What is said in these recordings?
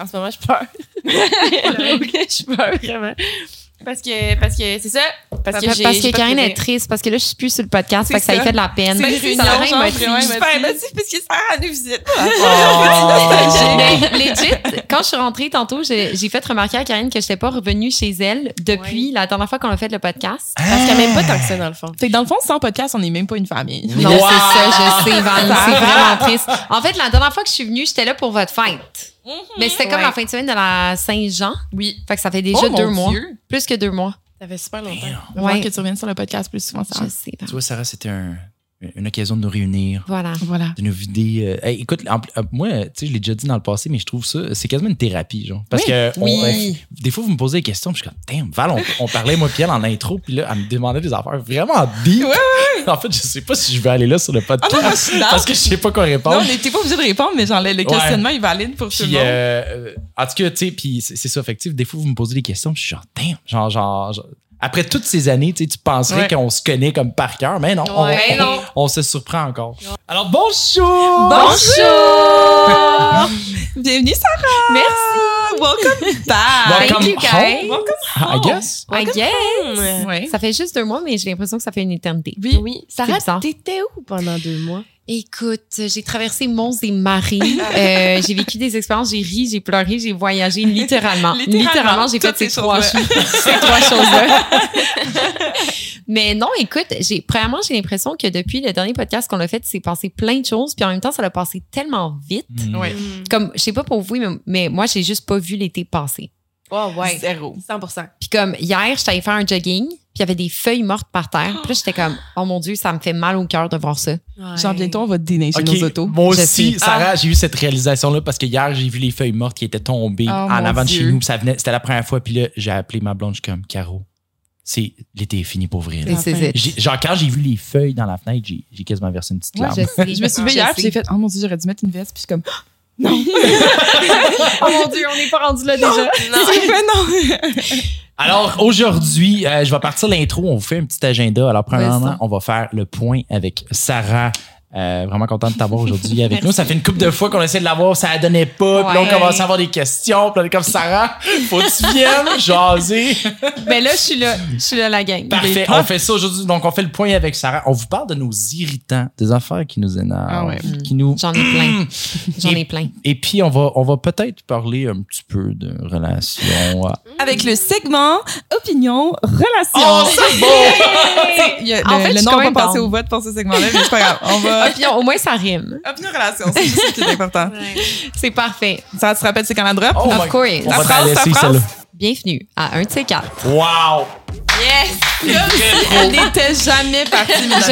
En ce moment, je pleure. je pleure vraiment. Parce que, parce que c'est ça. Parce que, Parce, j'ai- parce j'ai que Karine est triste, parce que là, je suis plus sur le podcast, fait que ça lui ça. fait de la peine. C'est une Ça réunion, a rien genre, motivé. vraiment, Super émotif parce que Sarah nous visite. Oh. Mais legit, quand je suis rentrée tantôt, j'ai fait remarquer à Karine que je n'étais pas revenue chez elle depuis la dernière fois qu'on a fait le podcast. Parce qu'elle m'aime pas tant que ça, dans le fond. Fait que dans le fond, sans podcast, on n'est même pas une famille. Non, Wow. c'est ça, je sais, Val, c'est vraiment triste. En fait, la dernière fois que je suis venue, j'étais là pour votre fête. Mais c'était comme Ouais. la fin de semaine de la Saint-Jean. Oui. Fait que ça fait déjà Oh, deux mois. Dieu. Plus que deux mois. Ça fait super longtemps. On va Ouais. voir que tu reviennes sur le podcast plus souvent, ça. Je sais. Tu vois, Sarah, c'était un- une occasion de nous réunir, Voilà. Voilà. de nous vider. euh, hey, écoute, en- euh, moi, tu sais, je l'ai déjà dit dans le passé, mais je trouve ça, c'est quasiment une thérapie, genre. Parce que on- Oui. on- des fois, vous me posez des questions, puis je suis comme, damn, Val, on, on parlait, moi, puis elle, en intro, puis là, elle me demandait des affaires vraiment deep. En fait, je sais pas si je vais aller là sur le podcast. Ah non, parce que je sais pas quoi Non, répondre. on n'était pas obligé de répondre, mais genre, le, le Ouais. questionnement est valide pour tout le monde. euh, en tout cas, tu sais, puis c'est c'est ça, effectif. Des fois, vous me posez des questions, puis je suis genre, damn, genre, genre, genre- après toutes ces années, tu penserais Ouais. qu'on se connaît comme par cœur, mais non, on, Ouais, on- non. on se surprend encore. Alors, bonjour! Bonjour! Bienvenue, Sarah! Merci! Welcome back! Welcome Thank you, guys. home. I guess. I guess. Ouais. Ça fait juste deux mois, mais j'ai l'impression que ça fait une éternité. Oui, oui. Sarah, t'étais où pendant deux mois? Écoute, j'ai traversé monts et marées. Euh, j'ai vécu des expériences, j'ai ri, j'ai pleuré, j'ai voyagé littéralement. Littéralement, Littéralement, j'ai fait ces ces trois, choses-là. choses- ces trois choses-là. Mais non, écoute, j'ai premièrement, j'ai l'impression que depuis le dernier podcast qu'on a fait, c'est passé plein de choses, puis en même temps, ça a passé tellement vite. Mm. Ouais. Comme, je sais pas pour vous, mais, mais moi, j'ai juste pas vu l'été passer. Oh, ouais. Zéro. 100% Puis comme hier, j'étais allée faire un jogging, puis il y avait des feuilles mortes par terre. Puis là, j'étais comme, oh mon Dieu, ça me fait mal au cœur de voir ça. Genre, bientôt, on va déneiger Ok, nos autos. Moi Je aussi, sais. Sarah, j'ai eu cette réalisation-là parce que hier, j'ai vu les feuilles mortes qui étaient tombées Oh, en avant de chez nous. puis Ça venait, c'était la première fois. Puis là, j'ai appelé ma blonde, je suis comme, Caro, c'est l'été est fini pour vrai. Genre, quand j'ai vu les feuilles dans la fenêtre, j'ai, j'ai quasiment versé une petite Ouais, larme. je me suis levée hier, j'ai fait, oh mon dieu, j'aurais dû mettre une veste, puis je suis comme, Oh mon Dieu, on n'est pas rendu là déjà. j'ai fait non! Alors, aujourd'hui, euh, je vais partir l'intro. On vous fait un petit agenda. Alors, premièrement, on va faire le point avec Sarah. Euh, vraiment content de t'avoir aujourd'hui avec nous. Ça fait une couple de fois qu'on essaie de l'avoir, ça ne donnait pas. Puis là, on commence à avoir des questions. Puis là, on est comme Sarah, faut que tu viennes jaser. Ben là, je suis là. Je suis là, la gang. Parfait. On fait ça aujourd'hui. Donc, on fait le point avec Sarah. On vous parle de nos irritants, des affaires qui nous énervent, Ah ouais. qui nous. J'en ai plein. J'en ai plein. Et puis, on va, on va peut-être parler un petit peu de relations. Avec le segment Opinion, Relation. Oh, c'est a- En le, fait, le je suis nom quand va même pas passer down. au vote pour ce segment-là, mais c'est pas grave. On va. Opinion, au moins, ça rime. Opinion, Relation, c'est juste ça qui est important. C'est parfait. Ça, te rappelles, c'est quand la drop? Oh of course. On La va phrase, la laisser, celle-là. Bienvenue à un de ces quatre. Wow! Yes! Elle n'était jamais partie, mais Je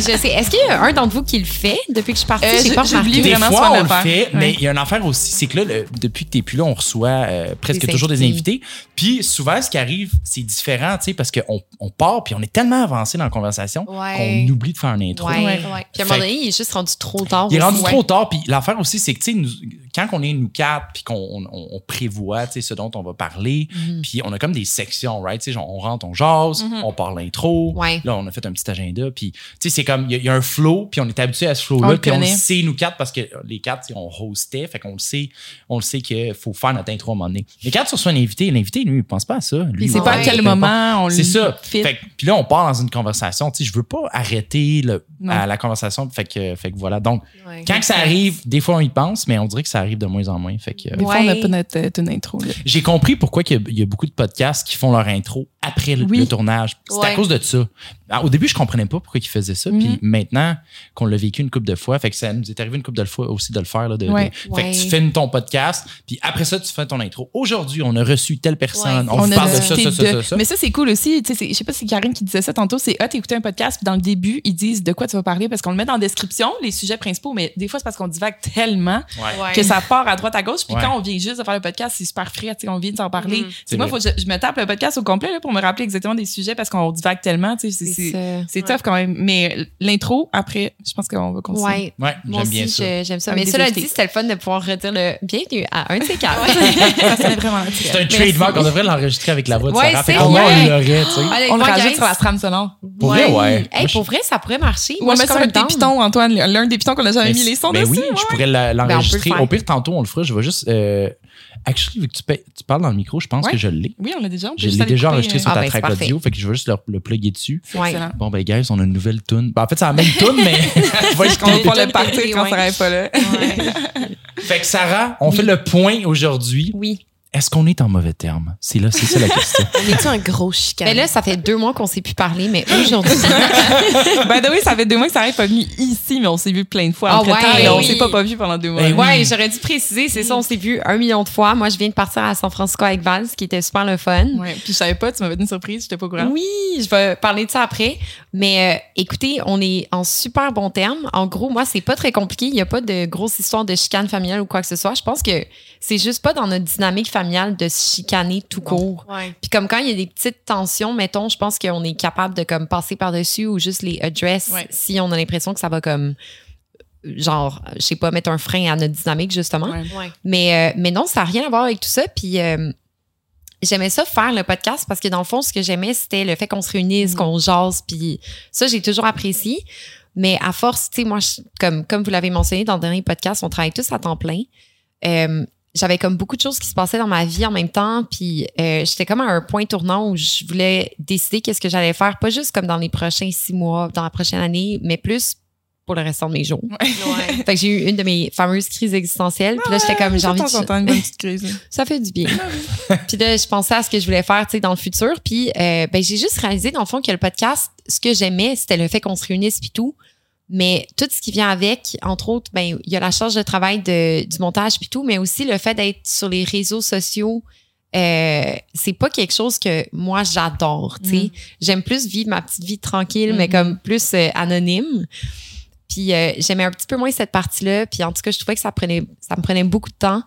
sais, je sais. Est-ce qu'il y a un d'entre vous qui le fait depuis que je suis partie? Euh, J'ai pas remarqué. Des vraiment fois, ce qu'on on le fait, mais Ouais. il y a une affaire aussi, c'est que là, le- depuis que t'es plus là, on reçoit euh, presque Des toujours des invités. Puis souvent, ce qui arrive, c'est différent, tu sais, parce qu'on on part, puis on est tellement avancé dans la conversation Ouais. qu'on oublie de faire un intro. Ouais, Ouais. ouais. Puis à un moment donné, il est juste rendu trop tard. Il est rendu trop tard, puis l'affaire aussi, c'est que, tu sais, quand on est nous quatre, puis qu'on on, on prévoit, tu sais, ce dont on va parler, Mhm. puis on a comme des sections, right? Tu sais, genre, on rentre, on jase, on parle l'intro, Ouais. là, on a fait un petit agenda, puis, tu sais, c'est comme, il y, a- il y a un flow, puis on est habitué à ce flow-là, puis on le sait, nous quatre, parce que les quatre, on hostait, fait qu'on le sait, on le sait qu'il faut faire notre intro à un moment donné. Quand tu reçois un invité, l'invité, lui, il pense pas à ça. Lui, c'est il- pas à quel moment on le c'est ça. Fait puis là, on part dans une conversation. Tu sais, je veux pas arrêter le, Non. à la conversation. Fait que, fait que voilà. Donc, Ouais. quand que ça arrive, des fois, on y pense, mais on dirait que ça arrive de moins en moins. Fait que, euh, Des fois, on n'a pas notre, euh, une intro. j'ai compris pourquoi il y, a, il y a beaucoup de podcasts qui font leur intro après le, Oui. Le tournage. C'est à cause de ça. Alors, au début, je comprenais pas pourquoi ils faisaient ça. Puis Mhm. maintenant qu'on l'a vécu une couple de fois, fait que ça nous est arrivé une couple de fois aussi de le faire. Là, de, de- Ouais. Fait Ouais. que tu filmes ton podcast, puis après ça, tu fais ton intro. Aujourd'hui, on a reçu telle personne. Ouais. On, vous parle de ça, ça, ça, de- ça, ça. Mais ça, c'est cool aussi. Je sais pas si c'est Karine qui disait ça tantôt. C'est hot, écouter un podcast, puis dans le début, ils disent de quoi tu vas parler parce qu'on le met dans la description, les sujets principaux, mais des fois, c'est parce qu'on divague tellement Ouais. Que ça part à droite, à gauche. Puis Ouais. quand on vient juste de faire le podcast, c'est super frais. tu sais, On vient de s'en parler. C'est C'est moi, faut que je, je me tape le podcast au complet là, pour me rappeler exactement des sujets parce qu'on divague tellement. tu sais, C'est C'est c'est- ça. c'est tough quand même. Mais l'intro, après, je pense qu'on va continuer. Ouais. J'aime aussi, bien ça. je- j'aime ça. Avec Mais cela dit, c'était le fun de pouvoir redire le bienvenue à un de ces quatre. C'est un trademark, on devrait l'enregistrer avec la voix de Ouais, Sarah. Vrai. on l'aurait, tu sais. Allez, On le rajoute sur la trame sonore. Pour vrai, ouais. Pour vrai, ça pourrait marcher. On je met suis sur des pitons, Antoine. L'un des pitons qu'on a jamais Ben, mis les sons ben dessus. oui, ouais, je pourrais Ben, l'enregistrer. le faire. Au pire, tantôt, on le fera. Je vais juste. Actually, vu que tu, pa- tu parles dans le micro, je pense Ouais. que je l'ai. Oui, on l'a déjà. Je l'ai déjà enregistré euh, sur Ah, ta ben, track audio, fait que je vais juste le, le plugger dessus. Ouais. Bon, ben, guys, on a une nouvelle tune. Ben, en fait, c'est la même tune, mais on va On va le partir quand ça pas là. Fait que Sarah, on fait le point aujourd'hui. Oui. Est-ce qu'on est en mauvais terme? C'est là, c'est ça la question. On est-tu un gros chicane? Mais là, ça fait deux mois qu'on s'est plus parler, mais aujourd'hui. ben oui, ça fait deux mois que ça arrive pas venu ici, mais on s'est vu plein de fois. Ah entre temps, ouais, mais on oui. s'est pas pas vu pendant deux mois. Ben oui. Ouais, j'aurais dû préciser, c'est ça, on s'est vu un million de fois. Moi, je viens de partir à San Francisco avec Val, ce qui était super le fun. Ouais, puis je savais pas, tu m'avais une surprise, j'étais pas au courant. Oui, je vais parler de ça après. Mais euh, écoutez, on est en super bon terme. En gros, moi, c'est pas très compliqué. Il n'y a pas de grosse histoire de chicane familiale ou quoi que ce soit. Je pense que c'est juste pas dans notre dynamique familiale de se chicaner tout court. Ouais. Puis comme quand il y a des petites tensions, mettons, je pense qu'on est capable de comme passer par-dessus ou juste les address Ouais. si on a l'impression que ça va comme genre, je sais pas, mettre un frein à notre dynamique justement. Ouais. Ouais. Mais, euh, mais non, ça n'a rien à voir avec tout ça. Puis euh, j'aimais ça faire le podcast parce que dans le fond, ce que j'aimais, c'était le fait qu'on se réunisse, Mhm. qu'on jase. Puis ça, j'ai toujours apprécié. Mais à force, tu sais, moi, je- comme, comme vous l'avez mentionné dans le dernier podcast, on travaille tous à temps plein. Euh, j'avais comme beaucoup de choses qui se passaient dans ma vie en même temps. Puis euh, j'étais comme à un point tournant où je voulais décider qu'est-ce que j'allais faire, pas juste comme dans les prochains six mois, dans la prochaine année, mais plus pour le restant de mes jours. Ouais. Fait que j'ai eu une de mes fameuses crises existentielles. Puis là, j'étais comme, j'ai De envie de... une bonne petite crise. Ça fait du bien. puis là, je pensais à ce que je voulais faire, tu sais, dans le futur. Puis euh, ben, j'ai juste réalisé, dans le fond, que le podcast, ce que j'aimais, c'était le fait qu'on se réunisse puis tout. Mais tout ce qui vient avec, entre autres, ben il y a la charge de travail de, du montage puis tout, mais aussi le fait d'être sur les réseaux sociaux. Euh, c'est pas quelque chose que moi j'adore, tu sais. Mm. J'aime plus vivre ma petite vie tranquille, mais Mhm. comme plus euh, anonyme. Puis euh, j'aimais un petit peu moins cette partie-là. Puis en tout cas, je trouvais que ça prenait, ça me prenait beaucoup de temps.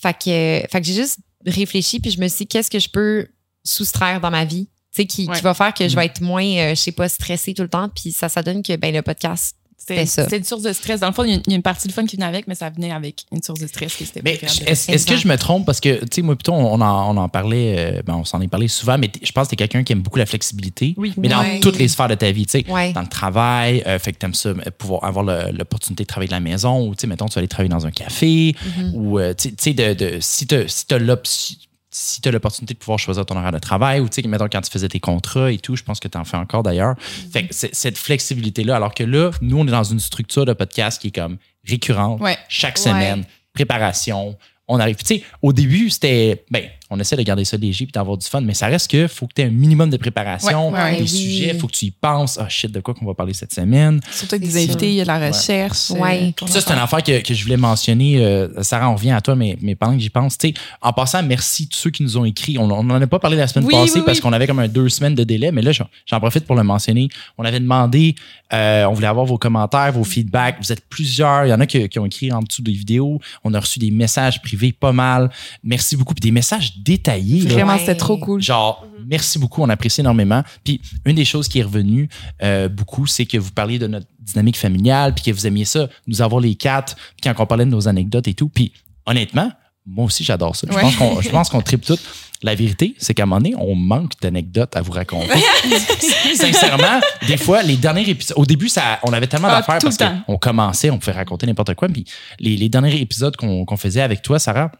Fait que, fait que j'ai juste réfléchi puis je me suis dit qu'est-ce que je peux soustraire dans ma vie, tu sais, qui, Ouais. qui va faire que je Mm. vais être moins, euh, je sais pas, stressée tout le temps. Puis ça, ça donne que ben le podcast, C'était C'était ça. c'était une source de stress. Dans le fond, il y a une- il y a une partie de fun qui venait avec, mais ça venait avec une source de stress qui grave. est-ce que je me trompe? Parce que, tu sais, moi, plutôt, on en, on en parlait, euh, ben, on s'en est parlé souvent, mais je pense que tu es quelqu'un qui aime beaucoup la flexibilité. Oui. Mais dans Ouais. toutes les sphères de ta vie, tu sais. ouais, Dans le travail, euh, fait que t'aimes ça, euh, pouvoir avoir l'opportunité de travailler de la maison, ou, tu sais, mettons, tu vas aller travailler dans un café, Mhm. ou, tu sais- tu de, de, si tu si t'as l'option- si tu as l'opportunité de pouvoir choisir ton horaire de travail ou tu sais mettons quand tu faisais tes contrats et tout je pense que tu en fais encore d'ailleurs fait que cette flexibilité là alors que là nous on est dans une structure de podcast qui est comme récurrente Ouais. chaque Ouais. semaine préparation on arrive. Tu sais, au début, c'était. Ben, on essaie de garder ça léger puis d'avoir du fun, mais ça reste que faut que tu aies un minimum de préparation. Ouais, ouais, les oui. sujets, faut que tu y penses. Ah, shit, de quoi qu'on va parler cette semaine? Surtout avec des invités, il y a la recherche. Ouais. euh, Ça, c'est une affaire que, que je voulais mentionner. Euh, Sarah, on revient à toi, mais, mais pendant que j'y pense, tu sais, en passant, merci tous ceux qui nous ont écrit. On n'en a pas parlé la semaine Oui, passée oui, parce oui. qu'on avait comme un deux semaines de délai, mais là, j'en- j'en profite pour le mentionner. On avait demandé, euh, on voulait avoir vos commentaires, vos feedbacks. Vous êtes plusieurs. Il y en a qui, qui ont écrit en dessous des vidéos. On a reçu des messages privés pas mal. Merci beaucoup. Puis des messages détaillés. là. Vraiment, Ouais. c'était trop cool. Genre, merci beaucoup, on apprécie énormément. Puis, une des choses qui est revenue euh, beaucoup, c'est que vous parliez de notre dynamique familiale, puis que vous aimiez ça, nous avoir les quatre, puis quand on parlait de nos anecdotes et tout. Puis, honnêtement, moi aussi, j'adore ça. Je Ouais. pense qu'on je pense qu'on tripe toutes. La vérité, c'est qu'à un moment donné, on manque d'anecdotes à vous raconter. Sincèrement, des fois, les derniers épisodes, au début, ça, on avait tellement Ah, d'affaires parce qu'on commençait, on pouvait raconter n'importe quoi. Puis, les, les derniers épisodes qu'on qu'on faisait avec toi, Sarah,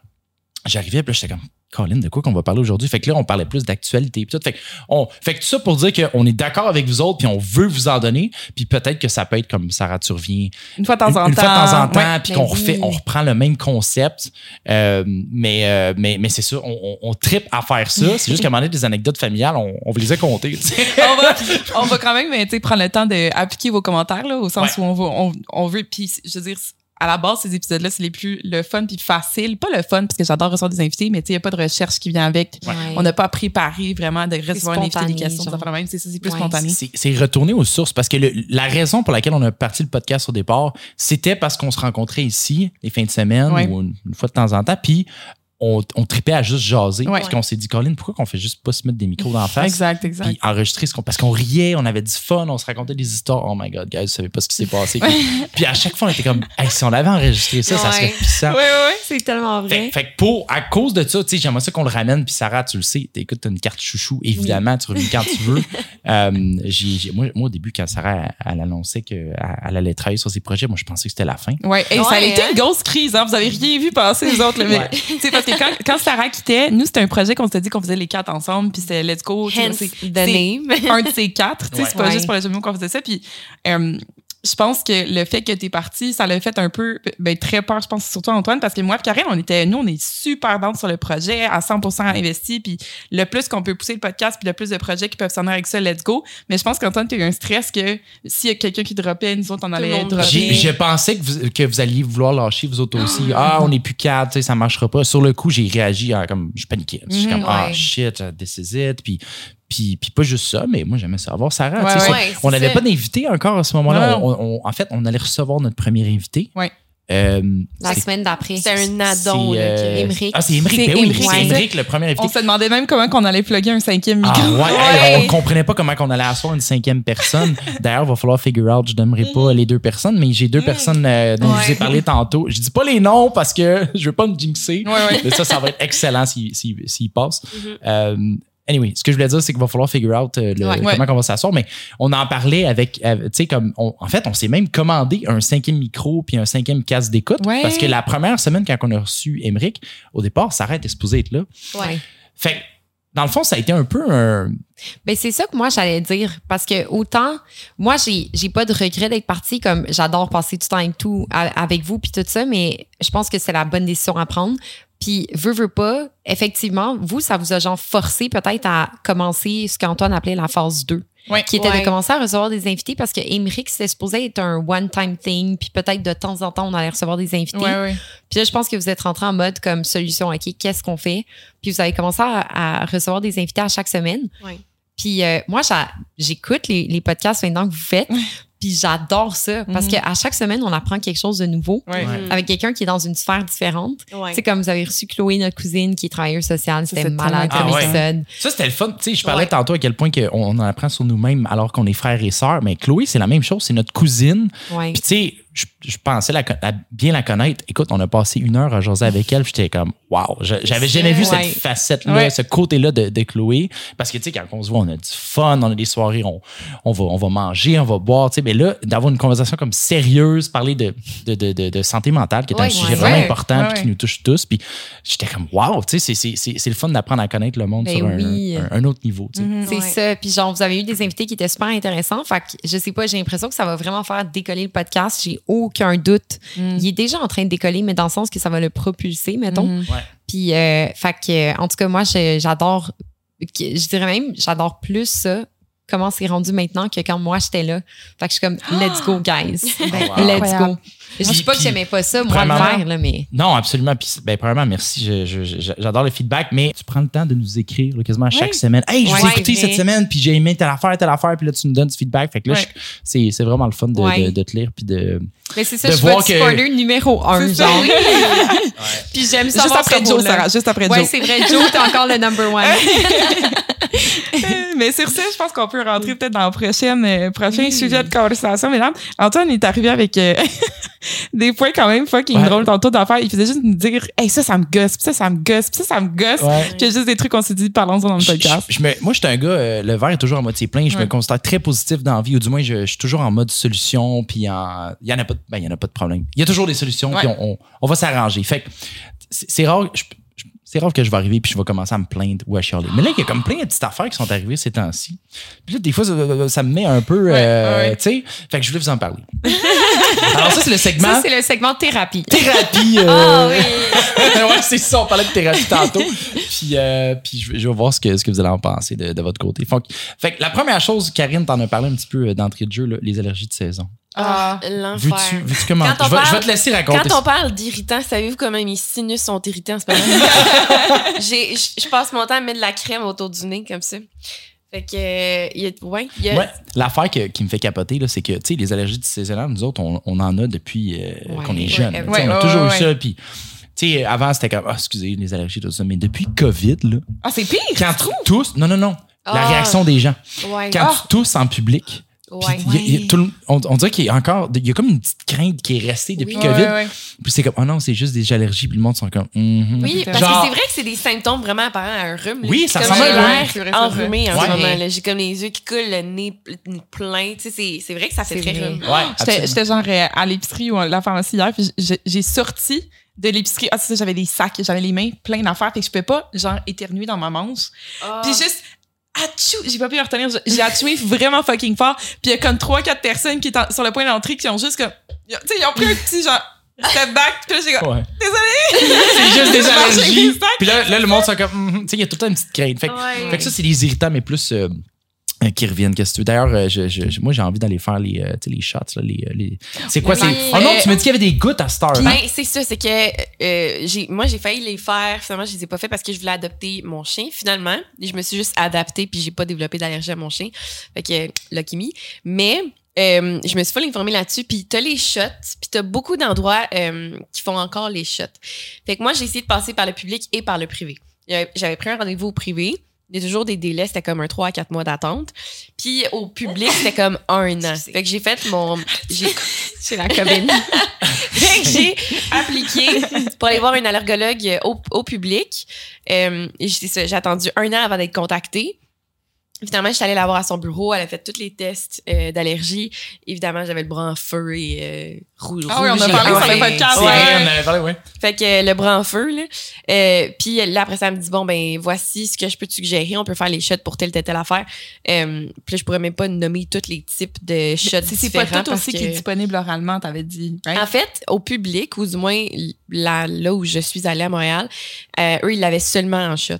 j'arrivais, puis là, j'étais comme, Colin, de quoi qu'on va parler aujourd'hui? Fait que là, on parlait plus d'actualité. Fait que, on, fait que tout ça pour dire qu'on est d'accord avec vous autres, puis on veut vous en donner. Puis peut-être que ça peut être comme Sarah, tu reviens Une fois de temps une, en une temps. fois de temps en temps, Ouais. puis Ben qu'on oui. refait, on reprend le même concept. Euh, mais, euh, mais, mais c'est ça, on, on, on tripe à faire ça. C'est juste qu'à un moment donné, des anecdotes familiales, on, on vous les a comptées. on, va, on va quand même prendre le temps d'appliquer vos commentaires, là, au sens Ouais. où on, va, on, on veut. Puis, je veux dire, à la base, ces épisodes-là, c'est les plus le fun puis facile. Pas le fun, parce que j'adore recevoir des invités, mais tu sais, il n'y a pas de recherche qui vient avec. Ouais. On n'a pas préparé vraiment de recevoir un invité, des questions, genre. ça fait la même. C'est ça, c'est plus Ouais. spontané. C'est c'est retourner aux sources parce que le- la raison pour laquelle on a parti le podcast au départ, c'était parce qu'on se rencontrait ici les fins de semaine Ouais. ou une, une fois de temps en temps, puis on, on tripait à juste jaser. Ouais. Puis qu'on s'est dit, Colin, pourquoi qu'on fait juste pas se mettre des micros dans la face? Exact, exact. Puis enregistrer ce qu'on. Parce qu'on riait, on avait du fun, on se racontait des histoires. Oh my god, guys, vous savez pas ce qui s'est passé. Puis, puis à chaque fois, on était comme, hey, si on avait enregistré ça, ça serait Ouais. puissant. Oui, oui, C'est tellement vrai. Fait, fait que pour, à cause de ça, tu sais, j'aimerais ça qu'on le ramène. Puis Sarah, tu le sais, t'écoutes, t'as une carte chouchou, évidemment, tu reviens quand tu veux. Euh, moi, moi, au début, quand Sarah, elle, elle annonçait qu'elle elle allait travailler sur ses projets, moi, je pensais que c'était la fin. Ouais, hey, ça a été hein? une grosse crise, hein? Vous avez rien vu passer, les autres, sais, parce que quand, quand Sarah quittait, nous, c'était un projet qu'on s'était dit qu'on faisait les quatre ensemble, puis c'était Let's Go. Hence the name. un de ces quatre. Tu sais, Ouais. c'est pas Ouais. juste pour les mots qu'on faisait ça. Puis, euh, je pense que le fait que t'es parti, ça l'a fait un peu, ben, très peur, je pense, surtout Antoine, parce que moi et Karine, on était, nous, on est super dans sur le projet, à 100% investi, puis le plus qu'on peut pousser le podcast, puis le plus de projets qui peuvent s'en aller avec ça, let's go. Mais je pense qu'Antoine, t'as eu un stress que s'il y a quelqu'un qui droppait, nous autres, on allait dropper. J'ai- Je pensais que vous, que vous alliez vouloir lâcher, vous autres aussi. Ah, on n'est plus quatre, tu sais, ça marchera pas. Sur le coup, j'ai réagi à, comme, je paniquais. Je suis Mhm, comme, ah, ouais. shit, uh, this is it. Puis, puis, puis pas juste ça, mais moi, j'aimais Sarah. Ouais, sais, ouais. c'est- Ouais, on n'avait ça. pas d'invité encore à ce moment-là. On- on- en fait, on allait recevoir notre premier invité. Ouais. Euh, La semaine d'après. C'est un addon. euh, Émeric. Ah, c'est Émeric. C'est Ben oui, c'est. Émeric, le premier invité. On se demandait même comment qu'on allait plugger un cinquième micro. Ah ouais, Ouais. hey, on comprenait pas comment on allait asseoir une cinquième personne. D'ailleurs, il va falloir figure out. Je donnerai pas les deux personnes, mais j'ai deux personnes euh, dont je vous ai parlé tantôt. Je dis pas les noms parce que je veux pas me jinxer. Ouais, ouais. Mais ça, ça va être excellent s'il s'il- s'il passe. Mhm. Euh, anyway, ce que je voulais dire, c'est qu'il va falloir figure out euh, le- Ouais. comment Ouais. on va s'asseoir. Mais on en parlait avec, tu sais, comme, on- en fait, on s'est même commandé un cinquième micro puis un cinquième casque d'écoute. Ouais. Parce que la première semaine, quand on a reçu Emmerich, au départ, Sarah était supposée être là. Ouais. Fait que, dans le fond, ça a été un peu un. Ben c'est ça que moi j'allais dire parce que autant moi j'ai j'ai pas de regret d'être partie comme j'adore passer du temps avec tout avec vous puis tout ça mais je pense que c'est la bonne décision à prendre puis veut veut pas effectivement vous ça vous a genre forcé peut-être à commencer ce qu'Antoine appelait la phase 2 Ouais. qui était Ouais. de commencer à recevoir des invités parce que Emmerich c'était supposé être un one time thing puis peut-être de temps en temps on allait recevoir des invités Ouais, ouais. puis là, je pense que vous êtes rentré en mode comme solution, OK, qu'est-ce qu'on fait? Puis vous avez commencé à, à recevoir des invités à chaque semaine. Ouais. Puis euh, moi, j'écoute les, les podcasts maintenant que vous faites. Puis j'adore ça parce Mhm. qu'à chaque semaine, on apprend quelque chose de nouveau Ouais. Avec quelqu'un qui est dans une sphère différente. Ouais. Tu sais, comme vous avez reçu Chloé, notre cousine, qui est travailleuse sociale. C'était malade comme épisode. Ça, c'était le fun. Tu sais, je parlais Ouais. tantôt à quel point que on, on en apprend sur nous-mêmes alors qu'on est frères et sœurs. Mais Chloé, c'est la même chose. C'est notre cousine. Ouais. Puis, tu sais, je, je pensais la, bien la connaître. Écoute, on a passé une heure à jaser avec elle. puis J'étais comme, wow, je- j'avais jamais vu Ouais. cette facette-là, Ouais. ce côté-là de, de Chloé. Parce que, tu sais, quand on se voit, on a du fun, on a des soirées, on, on, va, on va manger, on va boire. Tu sais, mais là, d'avoir une conversation comme sérieuse, parler de, de, de, de, de santé mentale, qui est un sujet ouais. vraiment important Ouais, puis qui nous touche tous. Puis, j'étais comme, wow, tu sais, c'est- c'est- c'est c'est le fun d'apprendre à connaître le monde Ben sur un, oui. un- un autre niveau. tu sais. Mhm. C'est Ouais. ça. Puis genre, vous avez eu des invités qui étaient super intéressants. Fait que je sais pas, j'ai l'impression que ça va vraiment faire décoller le podcast. J'ai aucun doute. Mm. Il est déjà en train de décoller, mais dans le sens que ça va le propulser, mettons. Mhm. Puis, euh, fait que, en tout cas, moi, je- j'adore, je dirais même, j'adore plus ça, comment c'est rendu maintenant que quand moi, j'étais là. Fait que je suis comme, let's go, guys. Ben, wow. Let's Incroyable. go. Je dis Puis- pas que j'aimais pas ça, moi, le faire, là, mais. Non, absolument. Puis, ben, premièrement, merci. J'adore le feedback, mais tu prends le temps de nous écrire là, quasiment chaque Ouais. semaine. Hey, je vous ai Ouais, écouté cette semaine, puis j'ai aimé telle affaire, telle affaire, puis là, tu nous donnes du feedback. Fait que là, Ouais. c'est c'est vraiment le fun de, Ouais. de- de te lire, puis de. Mais c'est ça, De je votre que- spoiler numéro un, genre. Puis j'aime ça. Juste après Joe, Sarah. Juste après Ouais, Joe. c'est vrai, Joe, t'es encore le number one. Mais sur ça, je pense qu'on peut rentrer peut-être dans le prochain, euh, prochain sujet de conversation. Mesdames, Antoine est arrivé avec euh, des points quand même fucking Ouais. drôles tantôt d'affaires. Il faisait juste nous dire Hey, ça, ça me gosse, puis ça, ça me gosse, puis ça, ça me gosse. Ouais. Puis juste des trucs qu'on s'est dit, parlons-en dans le podcast. je- je me- moi, je suis un gars, euh, le verre est toujours à moitié plein. Je me considère très positif dans la vie, ou du moins, je, je suis toujours en mode solution, puis il y en a pas, de- ben, il y en a pas de problème. Il y a toujours des solutions, puis on, on- on va s'arranger. Fait que c'est rare, c'est rare que je vais arriver puis je vais commencer à me plaindre ou à chialer. Mais là, il y a comme plein de petites affaires qui sont arrivées ces temps-ci. Puis là, des fois, ça, ça me met un peu, euh, Ouais, ouais. tu sais. Fait que je voulais vous en parler. Alors ça, c'est le segment Ça, c'est le segment thérapie. thérapie. euh, Ah oui. ouais, c'est ça, on parlait de thérapie tantôt. Puis, euh, puis je, vais- voir ce que, ce que vous allez en penser de, de votre côté. Fait que, fait que la première chose, Karine, t'en as parlé un petit peu d'entrée de jeu, là, les allergies de saison. Ah. Veux-tu L'enfer. veux comment? Quand on Je vais, je vais parle- te laisser raconter. Quand on parle d'irritant, savez-vous comment mes sinus sont irritants en ce moment? J'ai- Je passe mon temps à mettre de la crème autour du nez comme ça. Fait que, euh, il y a, ouais, il y a- Ouais, l'affaire que- qui me fait capoter, là, c'est que tu sais, les allergies saisonnières, nous autres, on, on en a depuis euh, Ouais. qu'on est jeune. Tu on a toujours eu ça. Puis, tu sais, avant, c'était comme, ah, excusez, les allergies, tout ça. Mais depuis COVID, là, Ah, c'est pire! quand tu tousses, non, non, non, la Ah. réaction des gens. Quand Ah. tu tousses en public, ouais. Puis il y a- il y a tout le- on, on dirait qu'il y a encore, il y a comme une petite crainte qui est restée depuis Oui. COVID. Ouais, ouais. Puis c'est comme, oh non, c'est juste des allergies. Puis le monde sont comme, mhm. Oui, parce Genre- que c'est vrai que c'est des symptômes vraiment apparents à un rhume. là. Oui, ça ressemble à un l'air enrhumé en ce moment. là. J'ai comme les yeux qui coulent, le nez pl- plein. Tu sais, c'est- c'est vrai que ça fait C'est très rhume. Ouais, J'étais absolument. j'étais genre euh, à l'épicerie ou à la pharmacie hier, puis j'ai j'ai sorti de l'épicerie. Ah, c'est ça, j'avais des sacs, j'avais les mains pleines d'affaires, fait que je pouvais pas, genre, éternuer dans ma manche. Ah. Puis juste, atchou, j'ai pas pu le retenir. J'ai atchoué vraiment fucking fort. Puis il y a comme trois, quatre personnes qui étaient sur le point d'entrée qui ont juste comme, tu sais, ils ont pris un petit genre, step back. Puis là, j'ai comme, Ouais. désolé. C'est juste des allergies. des. Puis là, là, le monde sont comme, hum, tu sais, il y a tout le temps une petite crainte. Fait, Ouais. fait que ça, c'est les irritants, mais plus euh, qui reviennent. Qu'est-ce que tu veux? D'ailleurs, euh, je, je- je- moi, j'ai envie d'aller faire les, euh, les shots. Là, les, euh, les... C'est quoi? C'est... Oh non, tu m'as dit qu'il y avait des gouttes à Star. hein? Ben, c'est ça, c'est que euh, j'ai, moi, j'ai failli les faire. Finalement, je les ai pas fait parce que je voulais adopter mon chien, finalement. Je me suis juste adaptée, puis j'ai pas développé d'allergie à mon chien. Fait que, lucky me. Mais, euh, je me suis pas informée là-dessus. Puis t'as les shots, puis t'as beaucoup d'endroits euh, qui font encore les shots. Fait que moi, j'ai essayé de passer par le public et par le privé. Euh, J'avais pris un rendez-vous au privé. Il y a toujours des délais, c'était comme un 3 à 4 mois d'attente. Puis au public, c'était comme un an. Fait que j'ai fait mon... J'ai C'est la COVID. fait que j'ai appliqué pour aller voir un allergologue au, au public. Euh, j'ai attendu un an avant d'être contactée. Finalement, je suis allée la voir à son bureau. Elle a fait tous les tests euh, d'allergie. Évidemment, j'avais le bras en feu et euh, rouge. Ah oui, on a parlé sur le podcast, C'est ouais. vrai, on avait parlé, ouais. Fait que euh, le bras en feu, là. Euh, puis là, après ça, elle me dit, bon, ben, voici ce que je peux te suggérer. On peut faire les shots pour telle, telle, telle affaire. Euh, puis là, je pourrais même pas nommer tous les types de shots C'est c'est pas tout aussi que- qui est disponible oralement, t'avais dit. right? en fait, au public, ou du moins là, là où je suis allée à Montréal, euh, eux, ils l'avaient seulement en shot.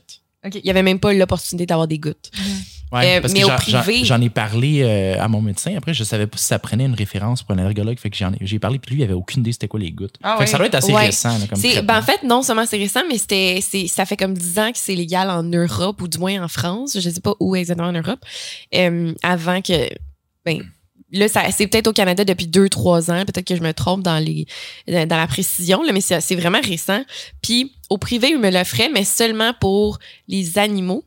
Ok. Il n'y avait même pas l'opportunité d'avoir des gouttes. Ouais, Euh, parce mais que au privé- J'en ai parlé euh, à mon médecin. Après, je savais pas si ça prenait une référence pour un allergologue. Fait que j'ai parlé, puis lui, il avait aucune idée c'était quoi les gouttes. Ah fait que ça doit être assez Ouais. récent. là, comme ben en fait, non seulement c'est récent, mais c'était, ça fait comme 10 ans que c'est légal en Europe, ou du moins en France. Je sais pas où exactement en Europe. Euh, avant que. Ben, là, c'est peut-être au Canada depuis 2-3 ans. Peut-être que je me trompe dans, les, dans la précision, là, mais c'est, c'est vraiment récent. Puis au privé, ils me l'offraient, mais seulement pour les animaux,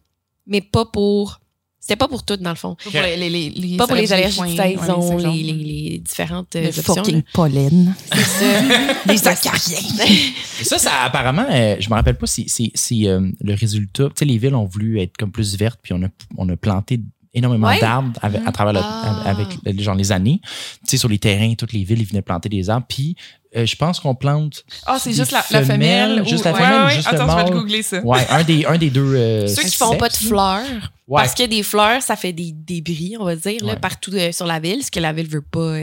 mais pas pour. C'était pas pour toutes, dans le fond. Pas pour les, les, les, Pas pour les allergies de saison, les, les, les différentes euh, Le options. fucking là. pollen. C'est ça. Les acariens. Et ça, ça apparemment, euh, je me rappelle pas si c'est si, euh, le résultat. Tu sais, les villes ont voulu être comme plus vertes, puis on a, on a planté énormément Ouais. d'arbres avec- à travers le- Ah. avec les- genre les années. Tu sais, sur les terrains, toutes les villes, ils venaient planter des arbres. Puis, euh, je pense qu'on plante. Ah, c'est juste la, la femelle. ou- Juste la ouais, femelle ou ouais, juste le Attends, je vais mâle? te googler ça. Ouais, un des, un des deux. euh, Ceux qui font pas de fleurs, Ouais. parce que des fleurs, ça fait des débris, on va dire, là, partout euh, sur la ville, ce que la ville veut pas,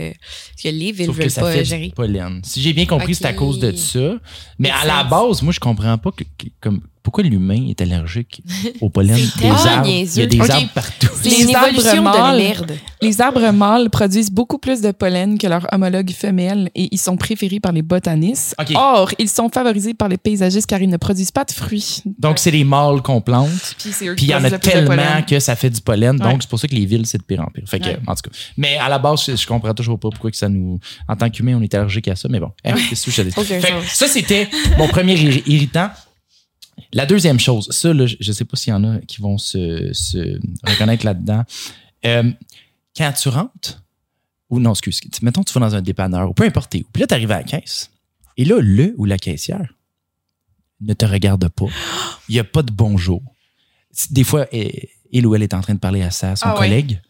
ce que les villes Sauf veulent que ça pas fait gérer. pollen. Si j'ai bien compris, c'est à cause de ça. Mais à la base, moi, je comprends pas que, que- comme, pourquoi l'humain est allergique au pollen? Des arbres. Il y a des arbres partout. Les arbres mâles. de merde. Les arbres mâles produisent beaucoup plus de pollen que leurs homologues femelles et ils sont préférés par les botanistes. Or, ils sont favorisés par les paysagistes car ils ne produisent pas de fruits. Donc, c'est les mâles qu'on plante. Puis il y en a tellement que ça fait du pollen. Donc, Ouais. c'est pour ça que les villes, c'est de pire en pire. Fait que, Ouais. en tout cas. Mais à la base, je, comprends toujours pas pourquoi que ça nous. En tant qu'humain, on est allergique à ça. Mais bon, hein, que sens. ça, c'était mon premier irri- irritant. La deuxième chose, ça, là, je- je sais pas s'il y en a qui vont se, se reconnaître là-dedans. Euh, quand tu rentres, ou non, excuse, mettons, tu vas dans un dépanneur, ou peu importe où, puis là, tu arrives à la caisse, et là, le ou la caissière ne te regarde pas. Il n'y a pas de bonjour. Des fois, il ou elle est en train de parler à ça, à son Ah collègue,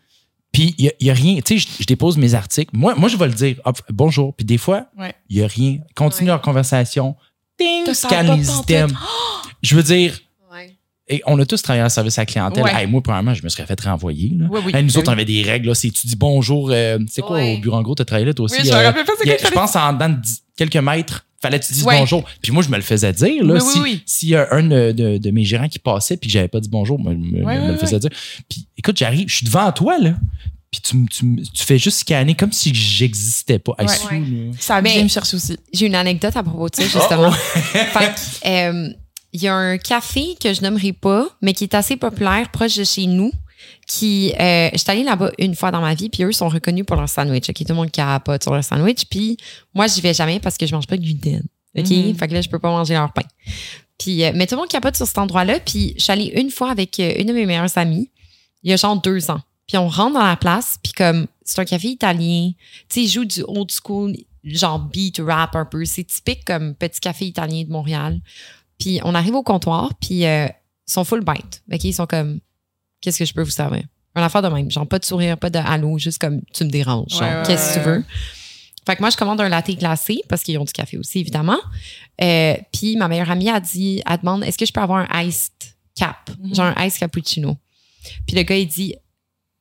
puis il n'y a, rien. Tu sais, je, je dépose mes articles. Moi, moi je vais le dire, hop, bonjour. Puis des fois, il Ouais. n'y a rien. Continue Ouais. leur conversation. Ding, scanne les. Je veux dire, et on a tous travaillé en service à la clientèle. Ouais. Hey, moi, premièrement, je me serais fait renvoyer. Là. Oui, oui. Hey, nous Ben autres, on avait des règles. Là. C'est, tu dis bonjour. euh, c'est quoi Ouais. au bureau en gros? Tu as travaillé là, toi aussi? Oui, je euh, quoi pense en dedans de quelques mètres, fallait que tu dises Ouais. bonjour? Puis moi, je me le faisais dire. Là, Oui, oui, si, oui. S'il y a un de, de- de mes gérants qui passait puis que j'avais pas dit bonjour, moi, je me, Ouais, me ouais, le faisais dire. Puis écoute, j'arrive, je suis devant toi, là. Puis tu, me- tu, tu fais juste scanner comme si j'existais pas. Ouais. Ouais. Ça bien me chercher aussi. J'ai une anecdote à propos de ça, justement. Fait que, euh, il y a un café que je nommerai pas, mais qui est assez populaire, proche de chez nous, qui... Euh, J'étais allée là-bas une fois dans ma vie, puis eux sont reconnus pour leur sandwich. Tout le monde capote sur leur sandwich. Puis moi, j'y vais jamais parce que je mange pas de gluten. OK? Mhm. Fait que là, je peux pas manger leur pain. Puis, euh, mais tout le monde capote sur cet endroit-là. Puis je suis allée une fois avec euh, une de mes meilleures amies, il y a genre deux ans. Puis on rentre dans la place, puis comme c'est un café italien, tu sais, ils jouent du old school, genre beat rap un peu. C'est typique comme petit café italien de Montréal. Puis on arrive au comptoir, puis euh, ils sont full bite. OK, ils sont comme, qu'est-ce que je peux vous servir? Un affaire de même. Genre pas de sourire, pas de allô, juste comme tu me déranges. Genre, Ouais, ouais, qu'est-ce que tu veux? Fait que moi, je commande un latte glacé parce qu'ils ont du café aussi, évidemment. Euh, puis ma meilleure amie a dit, elle demande, est-ce que je peux avoir un iced cap, Mhm. genre un iced cappuccino. Puis le gars, il dit,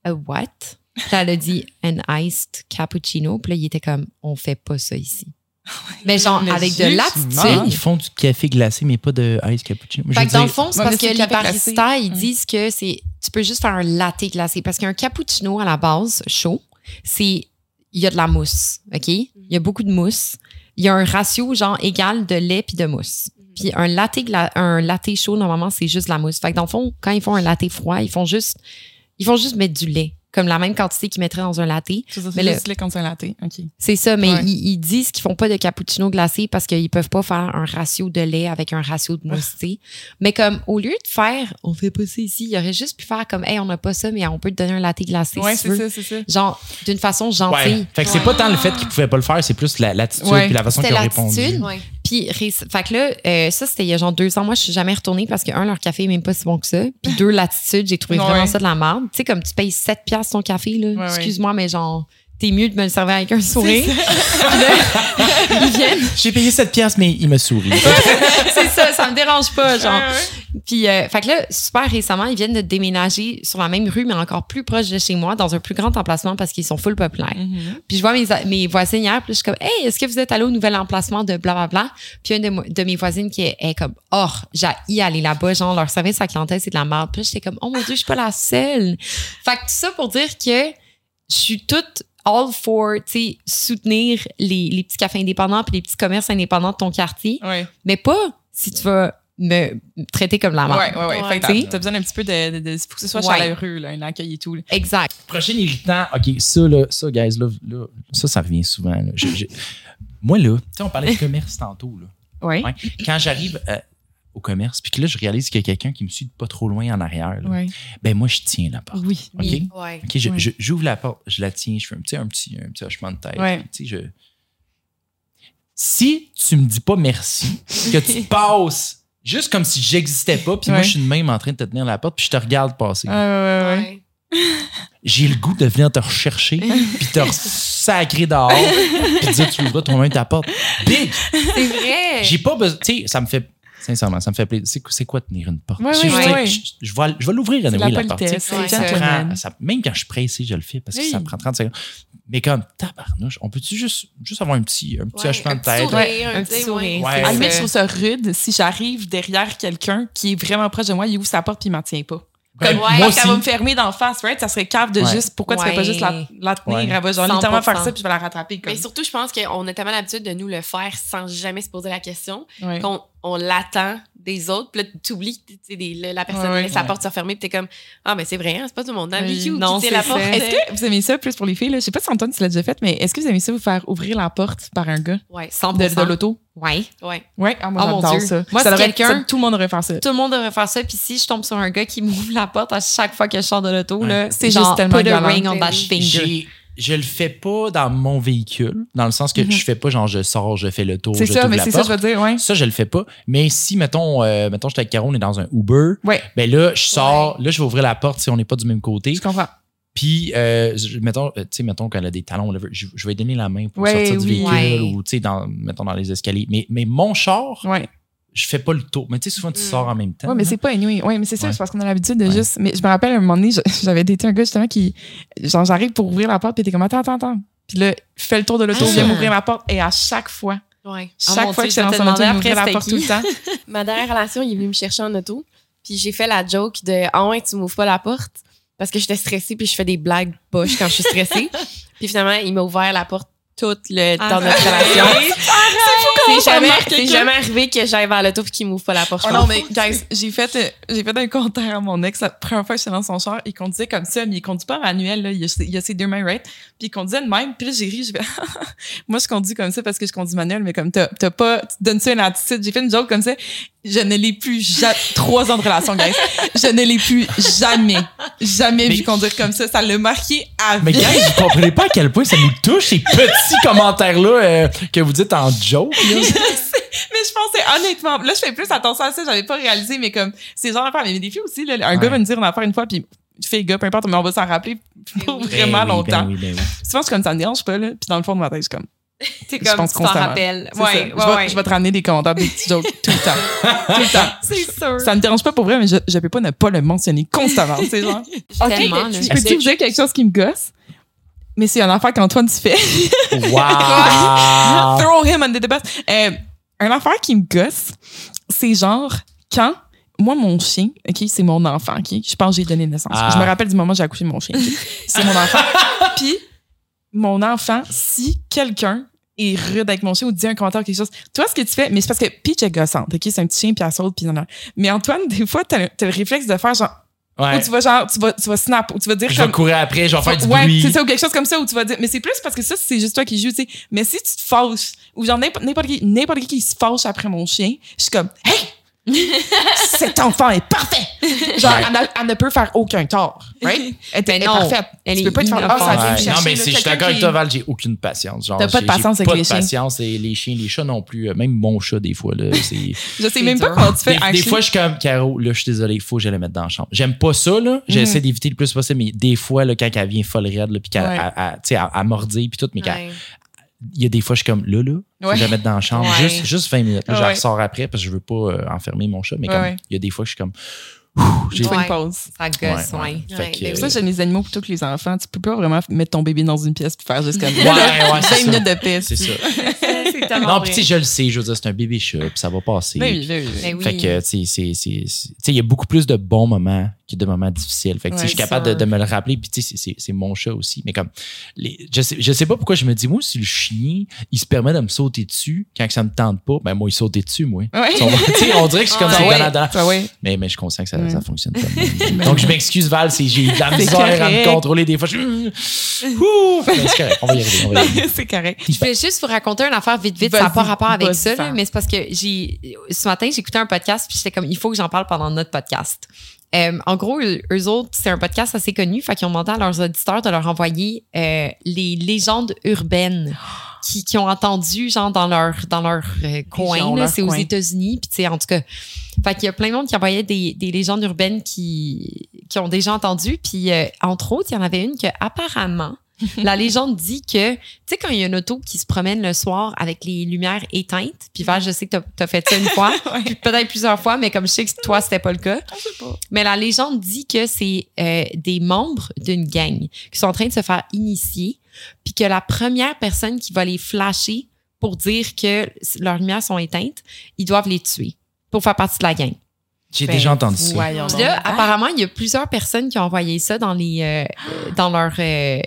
a what? Puis elle a dit, an iced cappuccino. Puis là, il était comme, on fait pas ça ici. Mais genre, Mais avec de l'attitude. Ils font du café glacé, mais pas de ice cappuccino. Fait que dans le fond, c'est parce que les baristas, ils disent que c'est tu peux juste faire un latte glacé parce qu'un cappuccino à la base chaud, c'est il y a de la mousse, OK? Il y a beaucoup de mousse. Il y a un ratio genre égal de lait puis de mousse. Puis un latte un latte chaud normalement, c'est juste de la mousse. Fait que dans le fond, quand ils font un latte froid, ils font juste ils font juste mettre du lait, comme la même quantité qu'ils mettraient dans un latte. C'est ça, Mais c'est le- juste lait quand c'est un latte. OK. C'est ça, mais Ouais. ils, ils disent qu'ils font pas de cappuccino glacé parce qu'ils peuvent pas faire un ratio de lait avec un ratio de mousse, tu sais. Mais comme, au lieu de faire, on fait pas ça ici, il aurait juste pu faire comme, hey, on n'a pas ça, mais on peut te donner un latte glacé Ouais, si c'est ça, c'est ça. Genre, d'une façon gentille. Ouais. Fait que c'est pas tant le fait qu'ils pouvaient pas le faire, c'est plus la- l'attitude Ouais. puis la façon qu'ils ont répondu. Puis, fait que là, euh, ça, c'était il y a genre deux ans. Moi, je suis jamais retournée parce que, un, leur café est même pas si bon que ça. Puis, deux, l'attitude, j'ai trouvé Ouais. vraiment ça de la merde. Tu sais, comme tu payes 7 piastres ton café, là. ouais. Excuse-moi, mais genre, t'es mieux de me le servir avec un sourire. Puis là, ils viennent. J'ai payé 7 pièces mais il me sourit. c'est ça, ça me dérange pas, genre. Puis, euh, fait que là, super récemment, ils viennent de déménager sur la même rue, mais encore plus proche de chez moi, dans un plus grand emplacement parce qu'ils sont full populaires. Mhm. Puis je vois mes, mes voisines hier, puis je suis comme, hey, est-ce que vous êtes allé au nouvel emplacement de blablabla? Puis une de, de mes voisines qui est, est comme, oh, j'ai aller là-bas, genre, leur service à clientèle, c'est de la merde. Puis j'étais comme, oh mon Dieu, je suis pas la seule. Fait que tout ça pour dire que je suis toute all for, tu sais, soutenir les, les petits cafés indépendants puis les petits commerces indépendants de ton quartier, Ouais. mais pas si tu vas me traiter comme la merde. Ouais, ouais, ouais. Ouais. Fait que T'sais? t'as- besoin un petit peu de, de, de- faut que ce soit Ouais. chaleureux, là, un accueil et tout. là. Exact. Prochain irritant, OK, ça, là, ça, guys, là, là, ça, ça revient souvent. là. Je- je- moi, là, tu sais, on parlait de commerce tantôt, là. Ouais. Ouais. Quand j'arrive euh, au commerce, puis que là, je réalise qu'il y a quelqu'un qui me suit pas trop loin en arrière, là, Ouais. ben moi, je tiens la porte. Oui. OK? Oui. Je- je- j'ouvre la porte, je la tiens, je fais un petit, un petit, un petit hochement de tête. Ouais. Tu sais, je... Si tu me dis pas merci, que tu passes juste comme si j'existais pas, puis moi, je suis de même en train de te tenir la porte, puis je te regarde passer. Ouais, ouais, ouais, ouais. Ouais. J'ai le goût de venir te rechercher, puis te sacrer dehors, puis te dire tu ouvres toi-même ta porte. Big! C'est vrai. J'ai pas besoin. Tu sais, ça me fait. Sincèrement, ça me fait plaisir. C'est, quoi tenir une porte? Ouais, Je- ouais, je, ouais, sais, ouais. je, je vais, je vais l'ouvrir anyway, la la porte. Ouais, prend- ça- même quand je suis pressé, je le fais parce que Oui. ça prend 30 secondes. Mais comme, tabarnouche, on peut-tu juste, juste avoir un petit, un petit Ouais, hochement un de petit tête? sourire, Ouais, un un petit sourire, Ouais. À la limite, je trouve ça rude si j'arrive derrière quelqu'un qui est vraiment proche de moi, il ouvre sa porte puis il m'en tient pas. Comme, Ouais, moi aussi. va me fermer d'en face, right? Ça serait cave de Ouais. juste, pourquoi tu fais pas Ouais. juste la, la tenir? Ouais. Elle va genre littéralement faire 100%. ça puis je vais la rattraper. Comme. Mais surtout, je pense qu'on a tellement l'habitude de nous le faire sans jamais se poser la question Ouais. qu'on on l'attend des autres. Puis là, tu oublies que tu sais, des- la personne Ouais, ouais. laisse sa Ouais. porte se fermer. Puis t'es comme, ah, mais c'est vrai, hein, c'est pas tout le monde la Oui. Non, tient la c'est porte? ça. Est-ce que vous aimez ça plus pour les filles? Là? Je sais pas si Antoine, tu l'as déjà fait, mais est-ce que vous aimez ça vous faire ouvrir la porte par un gars? 100%. de, de l'auto? Ouais. Ouais. Ouais, ah, moi Oh mon Dieu. ça. Moi, ça c'est devrait- quelqu'un- ça- Tout le monde devrait faire ça. Tout le monde devrait faire ça. Puis si je tombe sur un gars qui m'ouvre la porte à chaque fois que je sors de l'auto, Ouais. là, C'est juste tellement put a ring on that Oui. finger. Je le fais pas dans mon véhicule, dans le sens que Mhm. je fais pas genre je sors, je fais le tour, C'est je ça, mais c'est ça, je veux dire, ouais. Ça, je le fais pas. Mais si, mettons, euh, mettons, j'étais avec Caro, on est dans un Uber, Ouais, ben là, je sors, là, je vais ouvrir la porte si on n'est pas du même côté. je comprends. Puis, euh, je- mettons, euh, tu sais, mettons qu'elle a des talons, je, je vais lui donner la main pour Ouais, sortir du oui. véhicule ou, tu sais, dans, mettons, dans les escaliers. Mais, mais mon char. Je fais pas le tour. Mais tu sais, souvent, tu Mm. sors en même temps. Ouais, mais c'est pas anyway. Ouais, mais c'est ça, Ouais. c'est parce qu'on a l'habitude de Ouais. juste. Mais je me rappelle, à un moment donné, j'avais daté un gars justement qui. Genre, j'arrive pour ouvrir la porte, puis était comme, attends, attends, attends. Puis là, fais le tour de l'auto, Ah. viens m'ouvrir la porte. Et à chaque fois, Ouais. Oh chaque mon fois Dieu, que je j'étais dans son auto, demander il m'ouvrait la porte tout le temps. Ma dernière relation, il est venu me chercher en auto. Puis j'ai fait la joke de Ah ouais, tu m'ouvres pas la porte parce que j'étais stressée puis je fais des blagues poches quand je suis stressée. puis finalement, il m'a ouvert la porte tout le Ah, dans notre relation. C'est jamais, c'est jamais arrivé que j'aille vers l'auto puis qu'il m'ouvre pas la porte. Oh non, mais guys, j'ai fait, euh, j'ai fait un commentaire à mon ex la première fois que j'étais dans son char. Il conduisait comme ça, mais il conduit pas manuel. Là. Il, a, il a ses deux mains, right? Puis il conduisait de même. Puis là, j'ai ri. Je fais, moi, je conduis comme ça parce que je conduis manuel, mais comme t'as, t'as pas, tu donnes ça une attitude. J'ai fait une joke comme ça. Je ne l'ai plus jamais. Trois ans de relation, guys. Je ne l'ai plus jamais, jamais Mais- vu conduire comme ça. Ça l'a marqué à Mais vie. guys, vous comprenez pas à quel point ça nous touche, ces petits commentaires-là euh, que vous dites en joke. là. mais je pensais honnêtement, là je fais plus attention à ça, j'avais pas réalisé, mais comme c'est genre d'affaire, mais des filles aussi, là, un Ouais. gars va me dire une affaire une fois, puis fille, gars, peu importe, mais on va s'en rappeler pour oui. vraiment Ben oui, longtemps. ben oui, ben oui. Souvent, je suis comme ça me dérange pas, là, puis dans le fond de ma tête, je suis comme, Je comme pense tu t'en constamment. rappelles. Ouais, ouais, je, vais, ouais. je vais te ramener des commentaires, des petits jokes tout le temps. tout le temps. C'est sûr. Ça me dérange pas pour vrai, mais je, je peux pas ne pas le mentionner constamment. C'est genre. OK, je peux-tu vous dire quelque chose qui me gosse? Mais c'est un affaire qu'Antoine tu fais. Wow! Throw him under the bus. Euh, un affaire qui me gosse, c'est genre quand moi, mon chien, OK, c'est mon enfant, OK? Je pense que j'ai donné naissance. Ah. Je me rappelle du moment où j'ai accouché de mon chien. C'est mon enfant. Puis, mon enfant, si quelqu'un est rude avec mon chien ou dit un commentaire ou quelque chose, toi, ce que tu fais, mais c'est parce que Peach est gossante, OK? C'est un petit chien, puis elle saute, puis non, non. Mais Antoine, des fois, t'as le, le réflexe de faire genre, Ouais. ou tu vas genre, tu vas, tu vas snap, ou tu vas dire Je vais comme, courir après, je vais faire du ouais, bruit. c'est ça, ou quelque chose comme ça où tu vas dire, mais c'est plus parce que ça, c'est juste toi qui joues, tu sais. Mais si tu te fâches, ou genre n'importe n'importe qui, n'importe qui qui se fâche après mon chien, je suis comme, hey! Cet enfant est parfait! Genre, Ouais. elle, ne- elle ne peut faire aucun tort, right? Elle, est non, parfaite. elle tu est peux pas te faire, ah, ça vient Ouais. chercher. Non, mais si je suis d'accord avec toi, Val, j'ai aucune patience. Genre, T'as pas de patience avec pas les de chiens. patience et les chiens, les chats non plus. Même mon chat, des fois, là, c'est. Je sais même pas comment tu fais, Des, des fois, je suis comme, Caro, là, je suis désolé, il faut que je la mette dans la chambre. J'aime pas ça, là. J'essaie d'éviter le plus possible, mais des fois, là, quand elle vient folle raide, là, puis qu'elle, Ouais. elle- mordit, puis tout, mais qu'elle-. Il y a des fois, je suis comme, là, là, faut Ouais. que je la mette dans la chambre. Ouais. Juste, juste 20 minutes. Là, je la ressors après parce que je veux pas euh, enfermer mon chat, mais comme, ouais. il y a des fois que je suis comme, j'ai Tu fais une pause. Ça gosse, ouais. Que, ben euh, Ça, chez les animaux plutôt que les enfants, tu peux pas vraiment mettre ton bébé dans une pièce puis faire juste comme Ouais, ouais, c'est 20 ça. minutes de paix. c'est ça. C'est tellement Non, puis tu sais, je le sais, je veux dire, c'est un bébé chat, puis ça va passer. Ben oui, ben oui, Ben oui. Fait que, tu sais, c'est- c'est- c'est- tu sais, il y a beaucoup plus de bons moments que de moments difficiles. Fait que, tu sais, Ouais, je suis capable de, me le rappeler. Puis, tu sais, c'est- mon chat aussi. Mais comme, les, je, sais, je sais pas pourquoi je me dis, moi, si le chien, il se permet de me sauter dessus quand que ça me tente pas, ben, moi, il saute dessus, moi. Ouais. On, tu sais, on dirait que je suis comme Ah, c'est ouais. Ah ouais. Mais, mais je suis conscient que ça, Ouais. ça fonctionne pas. Donc, je m'excuse, Val, si j'ai de la à me contrôler. Des fois, je Ouh! Mais c'est correct, on va y arriver. On va y arriver. c'est correct. Je voulais juste vous raconter une affaire vite, vite. Ça n'a pas rapport avec ça, là, mais c'est parce que j'ai, ce matin, j'écoutais un podcast, puis j'étais comme, il faut que j'en parle pendant notre podcast. Euh, en gros, eux, autres, c'est un podcast assez connu, fait qu'ils ont demandé à leurs auditeurs de leur envoyer euh, les légendes urbaines qui, qui ont entendu, genre, dans leur, dans leur euh, coin. Là. C'est aux. États-Unis, puis tu sais, en tout cas. Fait qu'il y a plein de monde qui envoyait des, des légendes urbaines qui, qui ont déjà entendu, puis entre autres, il y en avait une que, apparemment, la légende dit que, tu sais, quand il y a une auto qui se promène le soir avec les lumières éteintes, puis Val, je sais que t'as as fait ça une fois, puis peut-être plusieurs fois, mais comme je sais que toi, c'était pas le cas. Mais la légende dit que c'est euh, des membres d'une gang qui sont en train de se faire initier, puis que la première personne qui va les flasher pour dire que leurs lumières sont éteintes, ils doivent les tuer pour faire partie de la gang. J'ai Ben, déjà entendu ça. Puis là, Ah. apparemment, il y a plusieurs personnes qui ont envoyé ça dans les euh, dans leur euh,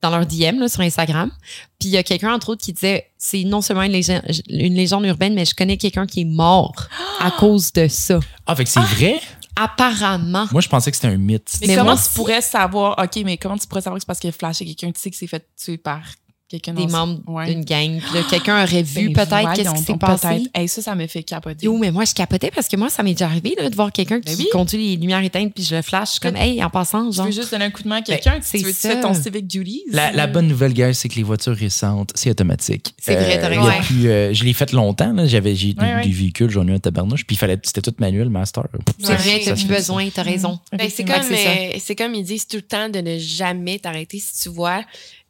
dans leur DM là, sur Instagram. Puis il y a quelqu'un entre autres qui disait c'est non seulement une légende, une légende urbaine, mais je connais quelqu'un qui est mort à cause de ça. Ah, fait que c'est vrai? Apparemment. Moi, je pensais que c'était un mythe. Mais, Mais comment moi tu pourrais savoir, OK, mais comment tu pourrais savoir que c'est parce qu'il a flashé quelqu'un, tu sais que c'est fait tuer par quelqu'un Des membres Ouais. d'une gang. Puis là, quelqu'un aurait vu Ben, peut-être qu'est-ce qui s'est passé. Hey, ça, ça me fait capoter. Yo, mais moi, je capotais parce que moi, ça m'est déjà arrivé là, de voir quelqu'un qui Ben oui. conduit les lumières éteintes puis je le flash. Je suis comme, hey, en passant, Tu genre. veux juste donner un coup de main à quelqu'un, c'est tu veux tu ça. fais ton civic duties. La, la bonne nouvelle, gars, c'est que les voitures récentes, c'est automatique. C'est vrai, t'as il y a raison. plus, euh, je l'ai fait longtemps. là. J'avais, j'ai Ouais, ouais. du véhicule, j'en ai eu un tabarnouche, puis il fallait, c'était tout manuel, master. C'est Ouais, vrai, t'as plus besoin, t'as raison. Ben, c'est Effectivement, comme, c'est ça. euh, c'est comme ils disent tout le temps de ne jamais t'arrêter si tu vois,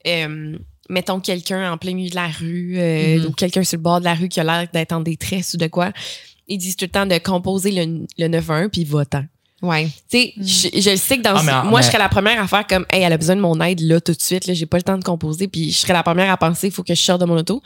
euh, mettons quelqu'un en plein milieu de la rue euh, Mhm. ou quelqu'un sur le bord de la rue qui a l'air d'être en détresse ou de quoi. Ils disent tout le temps de composer le, le 911 puis va-t'en. Ouais. Tu sais, je, je le sais que dans Ah, mais en- moi, mais- je serais la première à faire comme, hey, elle a besoin de mon aide là tout de suite, là, j'ai pas le temps de composer, puis je serais la première à penser, il faut que je sorte de mon auto.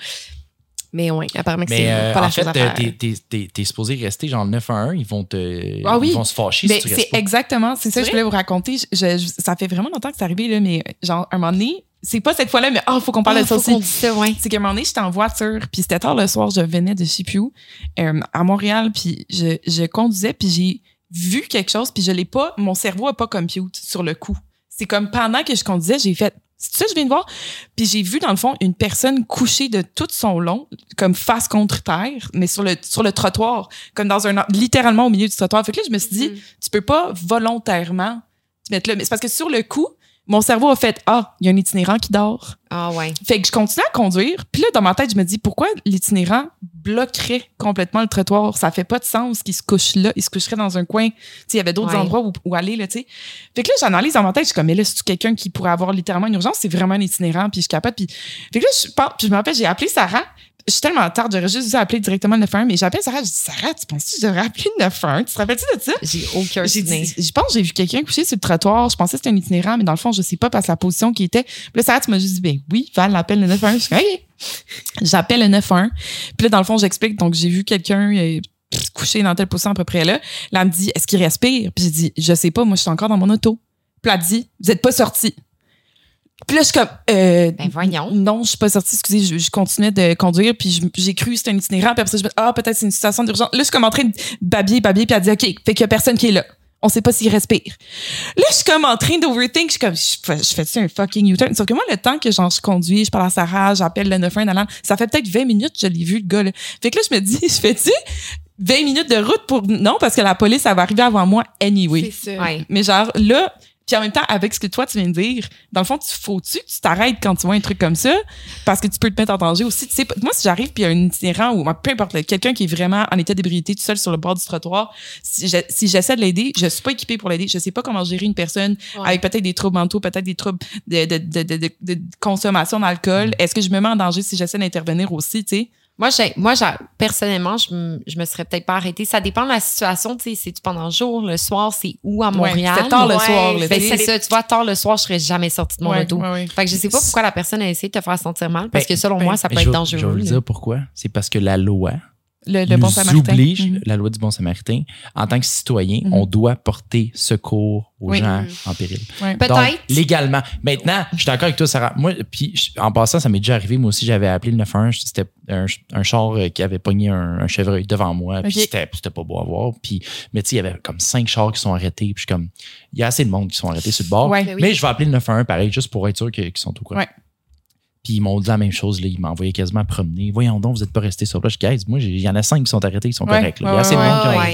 Mais ouais, apparemment que Mais c'est euh, pas la en fait, chose à faire. t'es, t'es, t'es, t'es supposé rester genre 911, ils vont te, Ah oui. ils vont se fâcher Mais si tu restes pas. exactement, c'est ça que je voulais vous raconter. Je- je- je- ça fait vraiment longtemps que c'est arrivé, là, mais genre, un moment donné, c'est pas cette fois-là, mais ah, faut qu'on parle de ça faut aussi. ça, ouais. C'est qu'à un moment donné, j'étais en voiture, puis c'était tard le soir, je venais de je sais plus où, euh, à Montréal, puis je, je conduisais, puis j'ai vu quelque chose, puis je l'ai pas, mon cerveau a pas compute sur le coup. C'est comme pendant que je conduisais, j'ai fait, c'est ça que je viens de voir? Puis j'ai vu, dans le fond, une personne couchée de tout son long, comme face contre terre, mais sur le, sur le trottoir, comme dans un, littéralement au milieu du trottoir. Fait que là, je me suis dit, Mhm. tu peux pas volontairement te mettre là. Mais c'est parce que sur le coup, Mon cerveau a fait Ah, il y a un itinérant qui dort. Ah ouais. Fait que je continue à conduire. Puis là, dans ma tête, je me dis pourquoi l'itinérant bloquerait complètement le trottoir? Ça fait pas de sens qu'il se couche là. Il se coucherait dans un coin. Il y avait d'autres Ouais. endroits où, où aller, là, tu sais. Fait que là, j'analyse dans ma tête. Je suis comme, mais là, c'est quelqu'un qui pourrait avoir littéralement une urgence? C'est vraiment un itinérant. Puis je capable. Puis, fait que là, je parle. Puis je me rappelle, j'ai appelé Sarah. Je suis tellement tard, j'aurais juste dû appeler directement le 91, mais j'appelle Sarah, je dis Sarah, tu penses que je devrais appeler le 91? Tu te rappelles-tu de ça? J'ai aucun souvenir. je pense que j'ai vu quelqu'un couché sur le trottoir. Je pensais que c'était un itinérant, mais dans le fond, je sais pas parce que la position qui était. Puis là, Sarah, tu m'as juste dit, ben oui, Val appelle le 91. Je suis OK. J'appelle le 91. Puis là, dans le fond, j'explique. Donc, j'ai vu quelqu'un euh, couché dans telle position à peu près là. Là, elle me dit, est-ce qu'il respire? Puis j'ai dit, je sais pas, moi, je suis encore dans mon auto. Puis là, elle dit, vous êtes pas sorti. Puis là, je suis comme, euh, Ben voyons. non, je suis pas sortie, excusez, je, je continuais de conduire, puis j'ai cru que c'était un itinérant, puis après ça, je me dis, ah, peut-être c'est une situation d'urgence. Là, je suis comme en train de babiller, babiller, puis elle dit, OK, fait qu'il y a personne qui est là. On sait pas s'il respire. Là, je suis comme en train d'overthink, je suis comme, je fais, je fais-tu un fucking U-turn? Sauf que moi, le temps que genre, je conduis, je parle à Sarah, j'appelle le 91, nan, nan, ça fait peut-être 20 minutes que je l'ai vu, le gars, là. Fait que là, je me dis, je fais-tu 20 minutes de route pour, non, parce que la police, elle va arriver avant moi anyway. C'est. Ouais. Mais genre, là, puis en même temps, avec ce que toi, tu viens de dire, dans le fond, tu faut-tu que tu t'arrêtes quand tu vois un truc comme ça? Parce que tu peux te mettre en danger aussi. Tu sais, moi, si j'arrive puis il y a un itinérant ou peu importe, quelqu'un qui est vraiment en état d'ébriété tout seul sur le bord du trottoir, si je- si j'essaie de l'aider, je suis pas équipée pour l'aider. Je sais pas comment gérer une personne avec peut-être des troubles mentaux, peut-être des troubles de, de, de, de, de- de consommation d'alcool. Est-ce que je me mets en danger si j'essaie d'intervenir aussi, tu sais? Moi, j'ai, moi j'ai- personnellement, je, me- je me serais peut-être pas arrêtée. Ça dépend de la situation. Tu sais, c'est-tu pendant le jour, le soir, c'est où à Montréal? Ouais, c'était tard le Ouais, soir, là, Ben, tu sais. c'est ça. Tu vois, tard le soir, je serais jamais sortie de mon Ouais, auto. ouais, ouais. Fait que je sais pas pourquoi la personne a essayé de te faire sentir mal, parce Ben, que selon ben, moi, ça peut être je dangereux. Je vais vous là. dire pourquoi. C'est parce que la loi Le, le nous bon samaritain. oblige, Mhm. la loi du bon samaritain, en tant que citoyen, Mhm. on doit porter secours aux Oui. gens Mhm. en péril. Ouais. Peut-être. Donc, légalement. Maintenant, je suis d'accord avec toi, Sarah. Moi, puis en passant, ça m'est déjà arrivé. Moi aussi, j'avais appelé le 91. C'était un, un char euh, qui avait pogné un, un chevreuil devant moi. Puis c'était, pas beau à voir. Puis, mais tu sais, il y avait comme cinq chars qui sont arrêtés. Puis je suis comme, il y a assez de monde qui sont arrêtés sur le bord. Ouais. Ben oui. Mais je vais appeler le 91 pareil, juste pour être sûr qu'ils sont au courant. Ouais. Puis ils m'ont dit la même chose. Là. Ils m'envoyaient quasiment promener. Voyons donc, vous n'êtes pas restés sur place. Je dis, moi, j'ai- il y en a cinq qui sont arrêtés, ils sont Ouais, corrects. là. Il y a assez de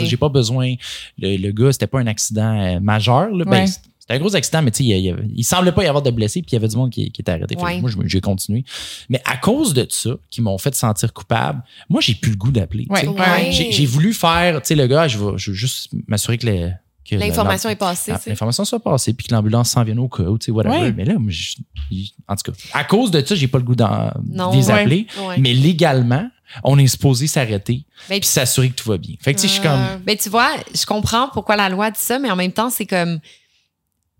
monde. J'ai pas besoin. Le, le gars, c'était pas un accident euh, majeur. Là. Ben, c'était un gros accident, mais tu sais, il, semblait pas y avoir de blessés, puis il y avait du monde qui, qui était arrêté. Ouais. moi, j'ai continué. Mais à cause de ça, qui m'ont fait sentir coupable, moi, j'ai plus le goût d'appeler. Ouais. Ouais. J'ai voulu faire, tu sais, le gars, je vais, je veux juste m'assurer que, les- que L'information est passée. tu. L'information soit passée, puis que l'ambulance s'en vienne au cas, où, tu sais, whatever. Ouais. Mais là, moi, je- je- en tout cas, à cause de ça, j'ai pas le goût d'en- Non. de les appeler. Ouais. Mais légalement, on est supposé s'arrêter Ben, puis s'assurer que tout va bien. Fait que, tu sais, je suis comme. Euh, Ben, tu vois, je comprends pourquoi la loi dit ça, mais en même temps, c'est comme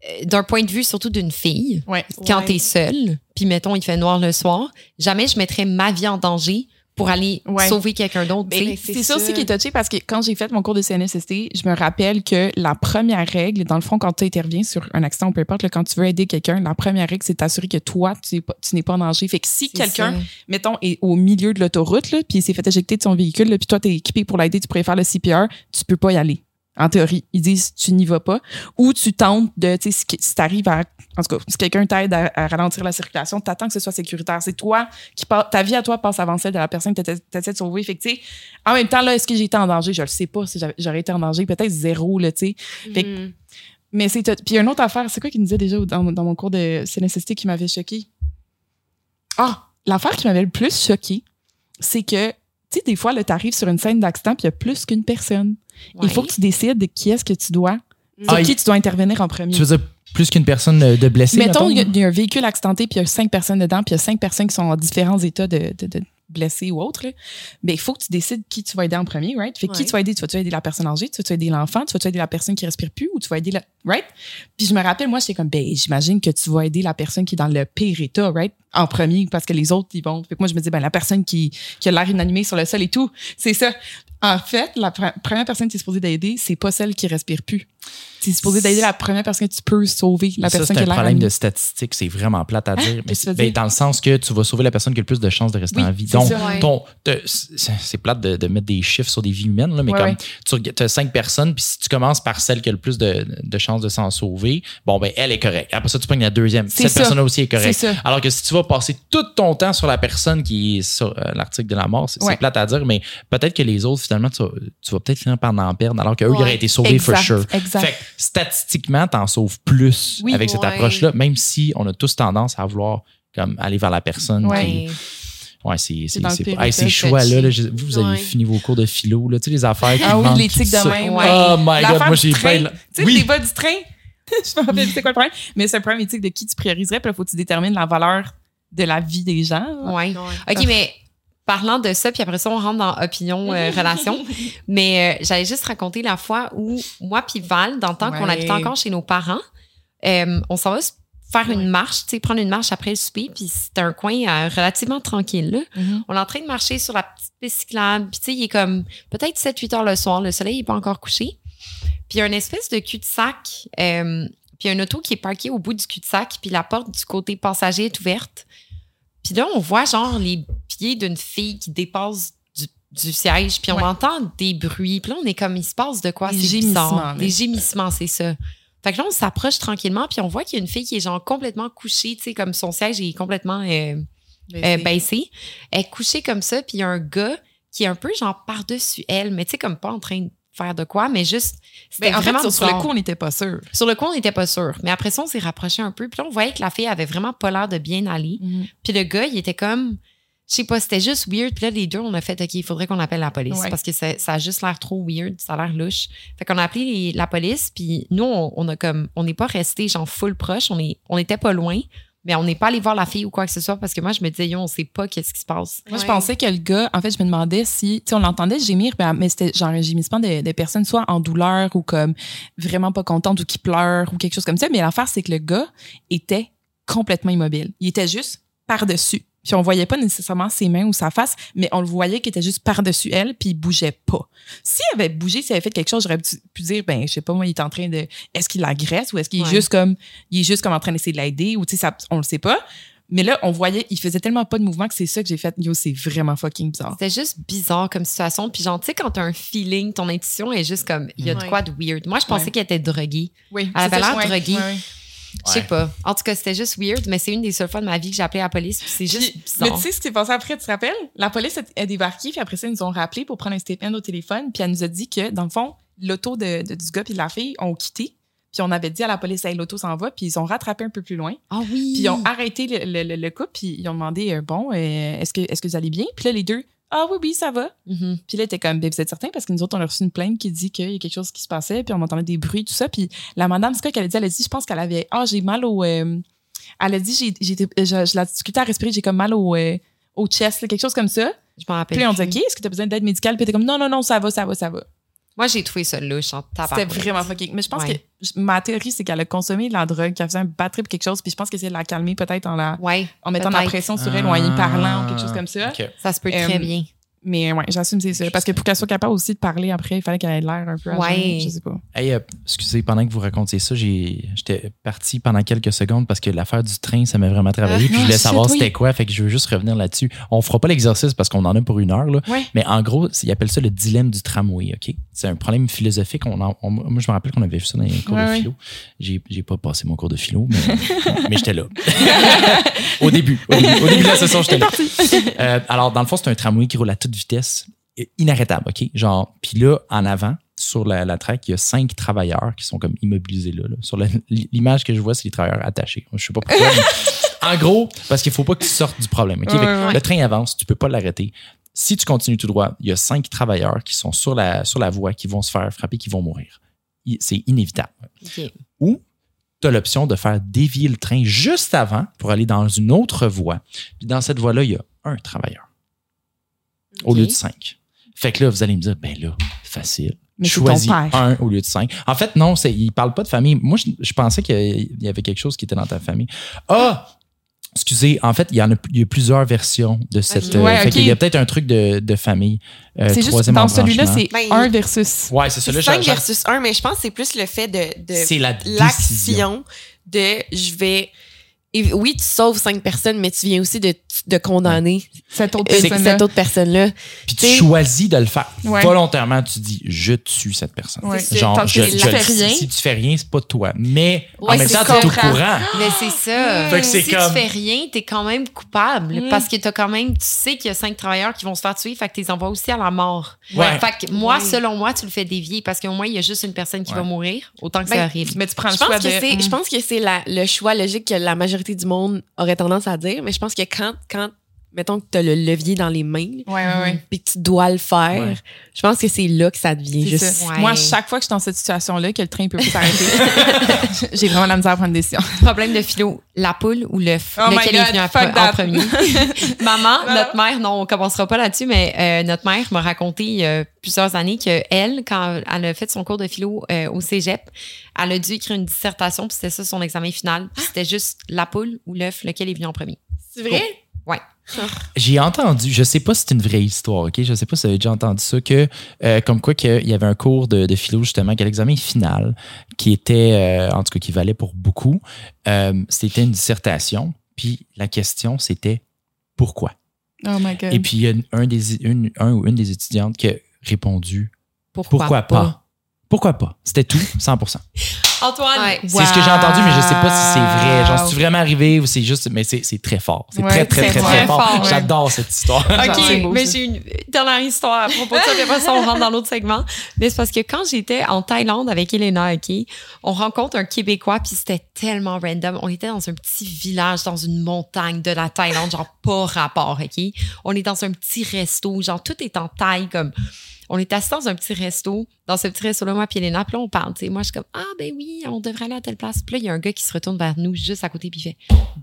euh, d'un point de vue surtout d'une fille, Ouais. quand Ouais. t'es seule, puis mettons, il fait noir le soir, jamais je mettrais ma vie en danger pour aller Ouais. sauver quelqu'un d'autre. Ben. C'est C'est ça aussi qui est touché parce que quand j'ai fait mon cours de CNSST, je me rappelle que la première règle, dans le fond, quand tu interviens sur un accident ou peu importe, là, quand tu veux aider quelqu'un, la première règle, c'est t'assurer que toi, tu n'es pas, tu n'es pas en danger. Fait que si quelqu'un, mettons, est au milieu de l'autoroute, là, puis il s'est fait éjecter de son véhicule, puis toi, tu es équipé pour l'aider, tu pourrais faire le CPR, tu peux pas y aller. En théorie, ils disent tu n'y vas pas. Ou tu tentes de, tu sais, si, t'arrives à, en tout cas, si quelqu'un t'aide à, à ralentir la circulation, t'attends que ce soit sécuritaire. C'est toi qui ta vie à toi passe avant celle de la personne que t'essaies de sauver. Fait que, tu sais, en même temps, là, est-ce que j'ai été en danger? Je le sais pas si j'aurais été en danger. Peut-être zéro, là, tu sais. Que- Mhm. Mais c'est, puis une autre affaire, c'est quoi qu'il me disait déjà dans, dans mon cours de CNSST qui m'avait choqué? Ah, l'affaire qui m'avait le plus choqué, c'est que, tu sais, des fois, là, t'arrives sur une scène d'accident puis il y a plus qu'une personne. Il faut que tu décides de qui est-ce que tu dois, sur Ah, qui tu dois intervenir en premier. Tu veux dire plus qu'une personne euh, de blessée? Mettons, il y, a- mettons? il y a un véhicule accidenté puis il y a cinq personnes dedans puis il y a cinq personnes qui sont en différents états de, de, de blessés ou autres. là. Ben, il faut que tu décides qui tu vas aider en premier, right? Fait que qui tu vas aider? Tu vas-tu aider la personne âgée? Tu vas-tu aider l'enfant? Tu vas-tu aider la personne qui respire plus ou tu vas aider la, right? Puis je me rappelle, moi, j'étais comme, ben, j'imagine que tu vas aider la personne qui est dans le pire état, right? En premier, parce que les autres, ils vont. Fait que moi, je me dis, ben, la personne qui, qui a l'air inanimée sur le sol et tout, c'est ça. En fait, la pre- première personne que tu es supposée d'aider, c'est pas celle qui respire plus. Tu es supposé d'aider la première personne que tu peux sauver, la ça, personne c'est qui a un l'air problème animée. de statistiques, c'est vraiment plate à dire. Mais c'est- ben, dire? dans le sens que tu vas sauver la personne qui a le plus de chances de rester Oui, en vie. c'est Donc. Ouais. c'est c'est plate de, de mettre des chiffres sur des vies humaines, là, mais Ouais, comme ouais. tu as cinq personnes, puis si tu commences par celle qui a le plus de, de chances de s'en sauver, bon, ben, elle est correcte. Après ça, tu prends la deuxième. C'est Cette personne-là aussi est correcte. C'est. Alors que si tu vas passer tout ton temps sur la personne qui est sur euh, l'article de la mort, c'est c'est plate à dire, mais peut-être que les autres, finalement, tu vas, tu vas peut-être finir par en perdre, alors qu'eux, ils auraient été sauvés for sure. exact. Fait que statistiquement, t'en sauves plus Oui. avec cette Ouais. approche-là, même si on a tous tendance à vouloir comme aller vers la personne. Ouais. qui- Ouais, c'est hey, ces choix-là. touchy. là, je- vous, vous avez Ouais. fini vos cours de philo, là, tu sais, les affaires qui Ah oui, l'éthique de même. Ouais. Oh my god, moi j'ai pas. Tu sais, Oui, débat du train. je me rappelle, plus c'est quoi le problème? Mais c'est un problème éthique de qui tu prioriserais, puis là, faut que tu détermines la valeur de la vie des gens. Ouais. Ouais. OK, mais parlant de ça, puis après ça, on rentre dans opinion, euh, relation. Mais euh, j'allais juste raconter la fois où moi puis Val, dans le temps qu'on habitait encore chez nos parents, euh, on s'en va faire Ouais. une marche, tu sais, prendre une marche après le souper, puis c'était un coin relativement tranquille, là. Mhm. On est en train de marcher sur la petite piste cyclable, puis tu sais, il est comme peut-être 7-8 heures le soir, le soleil n'est pas encore couché. Puis il y a une espèce de cul-de-sac, puis il y a une auto qui est parquée au bout du cul-de-sac, puis la porte du côté passager est ouverte. Puis là, on voit genre les pieds d'une fille qui dépasse du, du siège, puis on Ouais. entend des bruits. Puis là, on est comme, il se passe de quoi? Des gémissements. Des gémissements, c'est ça. Fait que là, on s'approche tranquillement, puis on voit qu'il y a une fille qui est genre complètement couchée, tu sais, comme son siège est complètement euh, euh, baissé. Elle est couchée comme ça, puis il y a un gars qui est un peu genre par-dessus elle, mais tu sais, comme pas en train de faire de quoi, mais juste. C'était Mais en fait, vraiment sur, sur le coup, on n'était pas sûr. Sur le coup, on n'était pas sûr. Mais après ça, on s'est rapproché un peu. Puis là, on voyait que la fille avait vraiment pas l'air de bien aller. Puis le gars, il était comme. Je sais pas, c'était juste weird. Puis là, les deux, on a fait, OK, il faudrait qu'on appelle la police Ouais. parce que ça, ça a juste l'air trop weird. Ça a l'air louche. Fait qu'on a appelé les- la police. Puis nous, on, on a comme. On n'est pas resté genre full proche. On, est, on était pas loin. Mais on n'est pas allé voir la fille ou quoi que ce soit parce que moi, je me disais, yo, on sait pas qu'est-ce qui se passe. Moi, je pensais que le gars, en fait, je me demandais si, tu sais, on l'entendait gémir, mais c'était genre un gémissement de, de personnes soit en douleur ou comme vraiment pas contente ou qui pleurent ou quelque chose comme ça. Mais l'affaire, c'est que le gars était complètement immobile. Il était juste par-dessus. Puis on voyait pas nécessairement ses mains ou sa face, mais on le voyait qu'il était juste par-dessus elle, puis il bougeait pas. S'il avait bougé, s'il avait fait quelque chose, j'aurais pu dire, ben, je sais pas, moi, il est en train de, est-ce qu'il l'agresse ou est-ce qu'il est juste comme, il est juste comme en train d'essayer de l'aider ou tu sais, on le sait pas. Mais là, on voyait, il faisait tellement pas de mouvement que c'est ça que j'ai fait. Yo, c'est vraiment fucking bizarre. C'était juste bizarre comme situation. Puis genre, tu sais, quand t'as un feeling, ton intuition est juste comme, il y a de Ouais. quoi de weird. Moi, je pensais Ouais. qu'elle était droguée. Oui, Elle avait l'air droguée. Je sais pas. En tout cas, c'était juste weird, mais c'est une des seules fois de ma vie que j'ai appelé la police. Puis c'est juste Puis, mais tu sais ce qui s'est passé après, tu te rappelles? La police a, débarqué, puis après ça, ils nous ont rappelé pour prendre un statement au téléphone, puis elle nous a dit que, dans le fond, l'auto de, de- du gars puis de la fille ont quitté, puis on avait dit à la police, hey, l'auto s'en va, puis ils ont rattrapé un peu plus loin, Ah oui. puis ils ont arrêté le, le, le- le couple, puis ils ont demandé, euh, bon, euh, est-ce que, est que vous allez bien? Puis là, les deux, ah oui, oui, ça va. Mhm. Puis là, t'es comme, ben, vous êtes certain? Parce que nous autres, on a reçu une plainte qui dit qu'il y a quelque chose qui se passait, puis on entendait des bruits, tout ça. Puis la madame, c'est quoi qu'elle a dit? Elle a dit, je pense qu'elle avait, ah, j'ai mal au. euh, elle a dit, j'ai, je, je la difficulté à respirer, j'ai comme mal au, euh, au chest, là, quelque chose comme ça. Je m'en rappelle. Puis on dit. OK, est-ce que t'as besoin d'aide médicale? Puis t'es comme, non, non, non, ça va, ça va, ça va. Moi, j'ai trouvé ça louche en C'était vraiment fucking. Mais je pense Ouais. que ma théorie, c'est qu'elle a consommé de la drogue, qu'elle faisait un bad trip, quelque chose, puis je pense qu'elle essayait de la calmer peut-être en, la, Ouais, en mettant de la pression sur elle ou en y parlant ou quelque chose comme ça. Ça se peut Euh, très bien. Mais ouais, j'assume c'est ça. Parce que pour qu'elle soit capable aussi de parler après, il fallait qu'elle ait l'air un peu Ouais. Je sais pas. Hey, euh, excusez, pendant que vous racontiez ça, j'ai- j'étais parti pendant quelques secondes parce que l'affaire du train, ça m'a vraiment travaillé. Ah, puis je voulais savoir oui. c'était quoi. Fait que je veux juste revenir là-dessus. On fera pas l'exercice parce qu'on en a pour une heure. Là. Ouais. Mais en gros, ils appellent ça le dilemme du tramway. OK? C'est un problème philosophique. On en- on- moi, je me rappelle qu'on avait vu ça dans les cours Ouais, de philo. J'ai j'ai pas passé mon cours de philo, mais, mais j'étais là. au début. Au début, au début de la session, j'étais là. Euh, alors, dans le fond, c'est un tramway qui roule à toute vitesse, euh, inarrêtable, OK? Genre, puis là, en avant, sur la, la track, il y a cinq travailleurs qui sont comme immobilisés là. là. Sur l'image que je vois, c'est les travailleurs attachés. Je sais pas pourquoi. mais en gros, parce qu'il faut pas que tu sortes du problème. OK? Ouais, Fait que ouais. Le train avance, tu peux pas l'arrêter. Si tu continues tout droit, il y a cinq travailleurs qui sont sur la, sur la voie, qui vont se faire frapper, qui vont mourir. C'est inévitable ou tu as l'option de faire dévier le train juste avant pour aller dans une autre voie. Puis dans cette voie-là, il y a un travailleur au lieu de cinq. Fait que là, vous allez me dire, ben là, facile. Mais Choisis père. un au lieu de cinq. En fait, non, c'est, il parle pas de famille. Moi, je, je pensais qu'il y avait quelque chose qui était dans ta famille. Ah! Excusez, en fait, il y en a, il y a plusieurs versions de cette. Ouais, fait qu'il y a peut-être un truc de, de famille. Euh, c'est juste, dans celui-là, c'est Ben, 1 versus. Ouais, c'est ça. C'est Là, 5 j'ai- j'ai- versus 1, mais je pense que c'est plus le fait de, de c'est la décision. l'action de je vais Et oui, tu sauves cinq personnes, mais tu viens aussi de, de condamner Cette autre personne-là. cette autre personne-là. Puis tu T'sais- choisis de le faire. Ouais. Volontairement, tu dis je tue cette personne. Ouais. Ça. Genre, je, je tu le fais sais. rien- Si tu fais rien, c'est pas toi. Mais en Ouais, même c'est temps, ça. tu es au courant. Mais c'est ça. Fait que c'est si comme- tu fais rien, t'es quand même coupable Mm. parce que t'as quand même, tu sais qu'il y a cinq travailleurs qui vont se faire tuer, fait que tu les envoies aussi à la mort. Ouais. Fait que moi, Ouais. selon moi, tu le fais dévier parce qu'au moins, il y a juste une personne qui Ouais. va mourir, autant que Ben, c'est horrible. Mais tu prends le Je pense, choix que de. c'est, Mm. je pense que c'est le choix logique que la majorité du monde aurait tendance à dire, mais je pense que quand, quand mettons que tu as le levier dans les mains, Ouais, ouais, ouais. puis que tu dois le faire, Ouais. je pense que c'est là que ça devient juste. ça. Ouais. Moi, chaque fois que je suis dans cette situation-là, que le train peut plus s'arrêter, j'ai vraiment la misère à prendre des décisions. Problème de philo, la poule ou l'œuf? Oh lequel est venu en, premier? Maman, notre mère, non, on commencera pas là-dessus, mais euh, notre mère m'a raconté il y a plusieurs années que elle, quand elle a fait son cours de philo euh, au cégep, elle a dû écrire une dissertation, puis c'était ça son examen final. Puis c'était juste la poule ou l'œuf, lequel est venu en premier. C'est vrai? J'ai entendu, je sais pas si c'est une vraie histoire, ok? Je sais pas si vous avez déjà entendu ça, que euh, comme quoi qu'il y avait un cours de, de philo, justement, qui l'examen final, qui était, euh, en tout cas, qui valait pour beaucoup. Euh, c'était une dissertation, puis la question, c'était pourquoi? Oh my God. Et puis, il y a un, des, une, un ou une des étudiantes qui a répondu Pourquoi, pourquoi pas? Pourquoi pas? C'était tout, 100% Antoine, Ouais. C'est ce que j'ai entendu, mais je sais pas si c'est vrai. Genre, c'est vraiment arrivé ou c'est juste. Mais c'est c'est très fort. C'est Ouais, très, très, très, très très fort. fort, ouais. J'adore cette histoire. OK, beau, mais j'ai une dernière histoire à propos de ça, mais après ça, on rentre dans l'autre segment. Mais c'est parce que quand j'étais en Thaïlande avec Elena, OK, on rencontre un Québécois, puis c'était tellement random. On était dans un petit village, dans une montagne de la Thaïlande, genre pas rapport, OK? On est dans un petit resto, genre tout est en taille, comme... On est assis dans un petit resto, dans ce petit resto-là, moi puis Elena, puis là, on parle, tu sais. Moi, je suis comme, ah, ben oui, on devrait aller à telle place. Puis là, il y a un gars qui se retourne vers nous, juste à côté, puis il fait,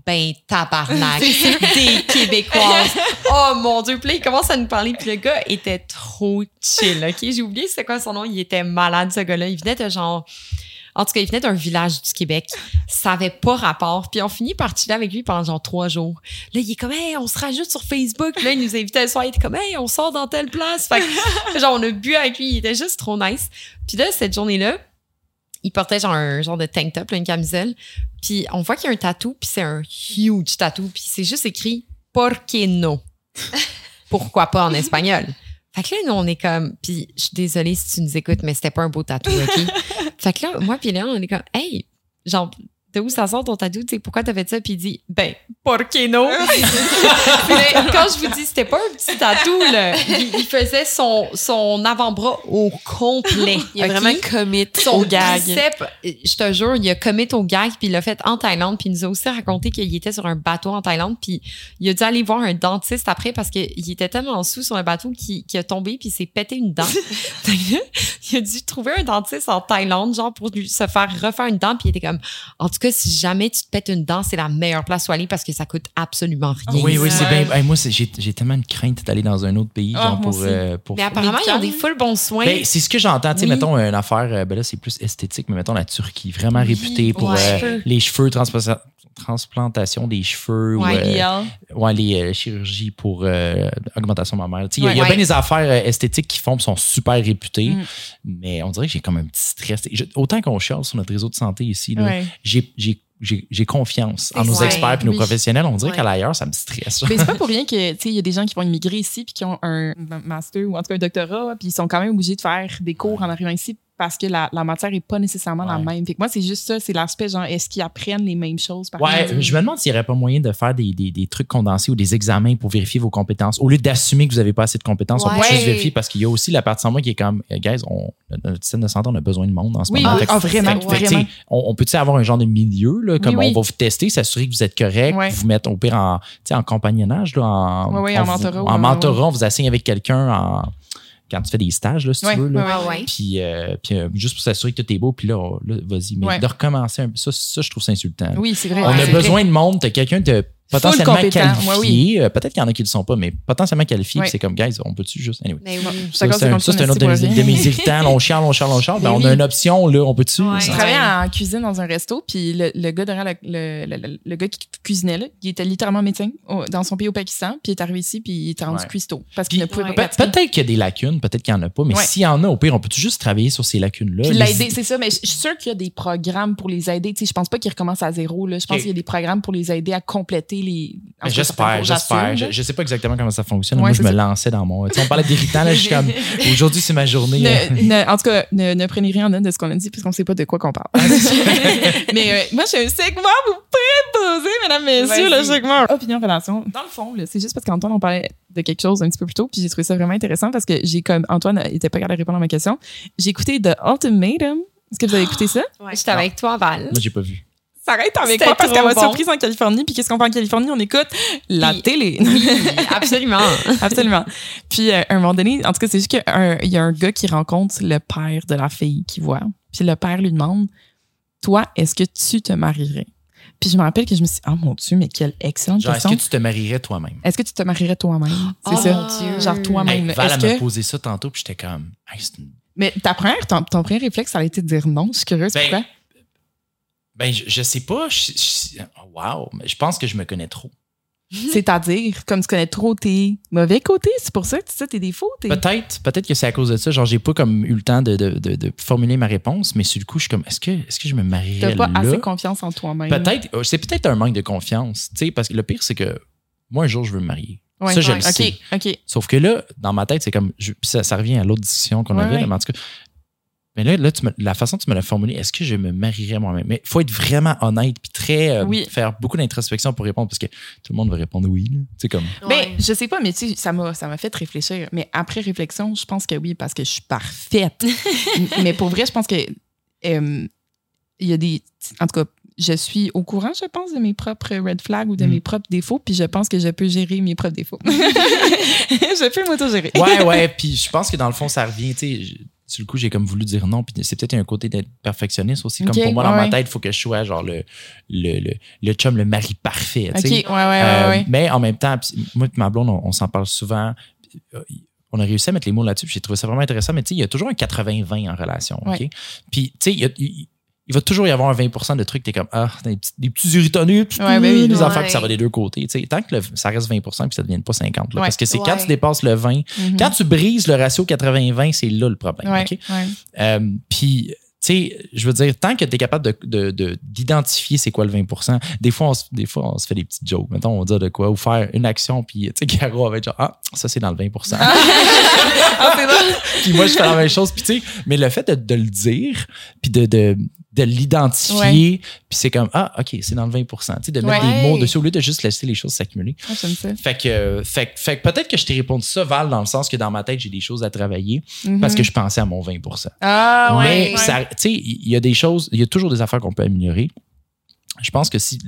ben, tabarnak, des Québécoises. Oh mon Dieu, puis là, il commence à nous parler, puis le gars était trop chill, OK? J'ai oublié c'était quoi son nom, il était malade, ce gars-là. Il venait de genre... En tout cas, il venait d'un village du Québec. Ça avait pas rapport. Puis on finit par chiller avec lui pendant genre trois jours. Là, il est comme, hey, on se rajoute sur Facebook. Puis là, il nous invitait le soir. Il était comme, hey, on sort dans telle place. Fait que, genre, on a bu avec lui. Il était juste trop nice. Puis là, cette journée-là, il portait genre un genre de tank top, là, une camisole. Puis on voit qu'il y a un tatou. Puis c'est un huge tatou. Puis c'est juste écrit Por qué no? Pourquoi pas en espagnol? Fait que là, nous, on est comme. Puis je suis désolée si tu nous écoutes, mais c'était pas un beau tatou, OK? fait que là, moi, puis là, on est comme, hey, genre, de où ça sort ton tatou? Pourquoi t'as fait ça? Puis il dit, ben, por qué no? Mais quand je vous dis, c'était pas un petit tatou, là. Il, il faisait son, son avant-bras au complet. Il a OK? vraiment commit son au gag. bicep, je te jure, il a commit au gag, puis il l'a fait en Thaïlande, puis il nous a aussi raconté qu'il était sur un bateau en Thaïlande, puis il a dû aller voir un dentiste après parce qu'il était tellement sous sur le bateau qu'il a tombé, puis il s'est pété une dent. Il a dû trouver un dentiste en Thaïlande, genre pour lui se faire refaire une dent, puis il était comme, en tout cas, si jamais tu te pètes une dent, c'est la meilleure place où aller parce que ça coûte absolument rien. Oui, oui, c'est bien. hey, moi, j'ai tellement une crainte d'aller dans un autre pays, Ah, genre pour. euh, pour Mais apparemment, ils ont des full bons soins. Ben, c'est ce que j'entends. Tu sais, mettons une affaire, euh, ben là, c'est plus esthétique, mais mettons la Turquie, vraiment Oui, réputée pour ouais. euh, les cheveux, transpla- transplantation des cheveux, Ouais, ou, euh, ouais, les euh, chirurgies pour euh, augmentation mammaire. Il y a- y a, bien des affaires esthétiques qui font, sont super réputées, Mm. mais on dirait que j'ai comme un petit stress. Je- autant qu'on chiale sur notre réseau de santé ici, j'ai- confiance en nos Ouais, experts et nos oui. professionnels. On dirait Ouais. qu'à l'ailleurs, ça me stresse. Mais c'est pas pour rien que, tu sais, il y a des gens qui vont immigrer ici puis qui ont un ma- master ou en tout cas un doctorat, puis ils sont quand même obligés de faire des cours en arrivant ici parce que la, la matière est pas nécessairement la même. Fait que moi, c'est juste ça, c'est l'aspect genre, est-ce qu'ils apprennent les mêmes choses par Ouais, exemple? je me demande s'il n'y aurait pas moyen de faire des, des, des trucs condensés ou des examens pour vérifier vos compétences. Au lieu d'assumer que vous n'avez pas assez de compétences, on peut juste vérifier parce qu'il y a aussi la partie en moi qui est comme, eh, guys, on, notre système de santé, on a besoin de monde en ce Oui, moment. oui, ah, vraiment, fait fait On, on peut-tu avoir un genre de milieu, là, comme Oui, oui. on va vous tester, s'assurer que vous êtes correct, Ouais. vous mettre au pire en, en compagnonnage, là, en, en mentorat, en mentorat, on vous assigne avec quelqu'un en, quand tu fais des stages, là, si Ouais, tu veux. Là. ouais, Ouais. Puis, euh, puis euh, juste pour s'assurer que tout est beau, puis là, là, vas-y. Mais de recommencer un peu, ça, ça, je trouve ça insultant. là. Oui, c'est vrai. On a besoin de monde. T'as quelqu'un de potentiellement qualifiés. Ouais, oui. euh, Peut-être qu'il y en a qui le sont pas, mais potentiellement qualifiés. Puis C'est comme, guys, on peut-tu juste. Anyway. Mais oui. suis Ça, c'est un, un autre de, mes- de irritants. On chiale, on chiale, on chiale. Mais Ben, on oui. a une option, là. On peut-tu? Ouais. Je travaillais en cuisine dans un resto, puis le, le gars derrière le, le, le- le- le gars qui cuisinait, là, il était littéralement médecin au- dans son pays au Pakistan, puis il est arrivé ici, puis il était rendu Ouais. cuistot parce qu'il ne pouvait Ouais. pas. Peut-être qu'il y a des lacunes, peut-être qu'il n'y en a pas, mais s'il y en a, au pire, on peut juste travailler sur ces lacunes-là? L'aider, c'est ça, mais je suis sûre qu'il y a des programmes pour les aider. Tu sais, je pense pas qu'ils recommencent à zéro. Là. Je pense qu'il y a des programmes pour les aider à compléter les. J'espère, j'espère. Je, je sais pas exactement comment ça fonctionne. Ouais, Moi, je me ça. lançais dans mon. On parlait d'irritant, là. Je suis comme. Aujourd'hui, c'est ma journée. euh, Ne- ne- en tout cas, ne, ne prenez rien en note de ce qu'on a dit parce qu'on sait pas de quoi qu'on parle. Mais euh, moi, j'ai un segment, vous poser, mesdames, messieurs, le segment opinion relation. Dans le fond, c'est juste parce qu'Antoine, on parlait de quelque chose un petit peu plus tôt, puis j'ai trouvé ça vraiment intéressant parce que j'ai comme Antoine était pas capable de répondre à ma question. J'ai écouté The Ultimatum. Est-ce que vous avez écouté ça? Ouais. J'étais avec toi, Val. Moi, j'ai pas vu. Ça arrête avec moi parce qu'elle m'a bon. surprise en Californie. Puis qu'est-ce qu'on fait en Californie? On écoute la télé. Oui, absolument. Absolument. Puis, euh, à un moment donné, en tout cas, c'est juste qu'il y a un gars qui rencontre le père de la fille qui voit. Puis le père lui demande Toi, est-ce que tu te marierais Puis je me rappelle que je me suis dit Oh mon Dieu, mais quelle excellente Genre, est-ce question. que tu te marierais toi-même? Est-ce que tu te marierais toi-même? C'est Oh ça. mon Dieu. Genre Hey, toi-même. Val, Est-ce elle m'a posé ça tantôt, puis j'étais comme. Hey, une- Mais ta première, ton, ton premier réflexe, ça a été de dire non. Je suis curieuse. Ben, pourquoi? Ben, je, je sais pas. Je, je- wow. Mais je pense que je me connais trop. C'est-à-dire, comme tu connais trop tes mauvais côtés, c'est pour ça que tu sais tes défauts. Peut-être, peut-être que c'est à cause de ça. Genre, j'ai pas comme eu le temps de, de, de, de formuler ma réponse, mais sur le coup, je suis comme, est-ce que, est-ce que je me marierais T'as pas là? assez confiance en toi-même. Peut-être, euh, c'est peut-être un manque de confiance, tu sais, parce que le pire, c'est que moi, un jour, je veux me marier. Ouais, ça, je ouais, le sais. Sauf que là, dans ma tête, c'est comme, je- ça, ça revient à l'autre discussion qu'on Ouais, avait, mais en tout cas, mais là, là tu me- la façon dont tu me l'as formulé, est-ce que je me marierais moi-même? Mais il faut être vraiment honnête, puis très, euh, Oui. faire beaucoup d'introspection pour répondre, parce que tout le monde va répondre oui. Tu comme, Ben, Ouais. je sais pas, mais tu sais, ça m'a, ça m'a fait réfléchir. Mais après réflexion, je pense que oui, parce que je suis parfaite. mais pour vrai, je pense que euh, il y a des. En tout cas, je suis au courant, je pense, de mes propres red flags ou de Mm. mes propres défauts, puis je pense que je peux gérer mes propres défauts. je peux m'auto-gérer. Ouais, ouais. Puis je pense que dans le fond, ça revient. Tu sais, je- sur le coup, j'ai comme voulu dire non. Puis c'est peut-être un côté d'être perfectionniste aussi. Comme pour moi, dans ma tête, il faut que je sois genre le, le, le, le chum, le mari parfait. ouais, ouais, Euh. Mais en même temps, moi et ma blonde, on, on s'en parle souvent. Euh, On a réussi à mettre les mots là-dessus. J'ai trouvé ça vraiment intéressant. Mais tu sais, il y a toujours un 80-20 en relation. OK? Puis tu sais, il y a- il va toujours y avoir un 20% de trucs, t'es comme, ah, des petits, des petits puis Ouais, ben oui, des ouais. affaires que ça va des deux côtés. tu sais. tant que le- ça reste 20% puis ça ne devienne pas 50. là. Ouais. Parce que c'est quand tu dépasses le 20, Mhm. quand tu brises le ratio 80-20, c'est là le problème. Ouais, OK? ouais. Euh, Puis, tu sais, je veux dire, tant que tu es capable de- de- de- d'identifier c'est quoi le 20 des fois, on se, des fois, on se fait des petites jokes. Mettons, on va dire de quoi, ou faire une action, puis, tu sais, Caro va être genre, ah, ça, c'est dans le 20 Ah. Puis moi, je fais la même chose. Puis, tu sais, mais le fait de, de le dire, puis de, de, de l'identifier, puis c'est comme, ah, OK, c'est dans le 20 Tu sais, de mettre Ouais. des mots dessus au lieu de juste laisser les choses s'accumuler. Ah. Fait que, fait, peut-être que je t'ai répondu ça, Val, dans le sens que dans ma tête, j'ai des choses à travailler Mhm. parce que je pensais à mon 20% Ah, ouais. mais ouais. tu sais, il y a des choses, il y a toujours des affaires qu'on peut améliorer. Je pense que si,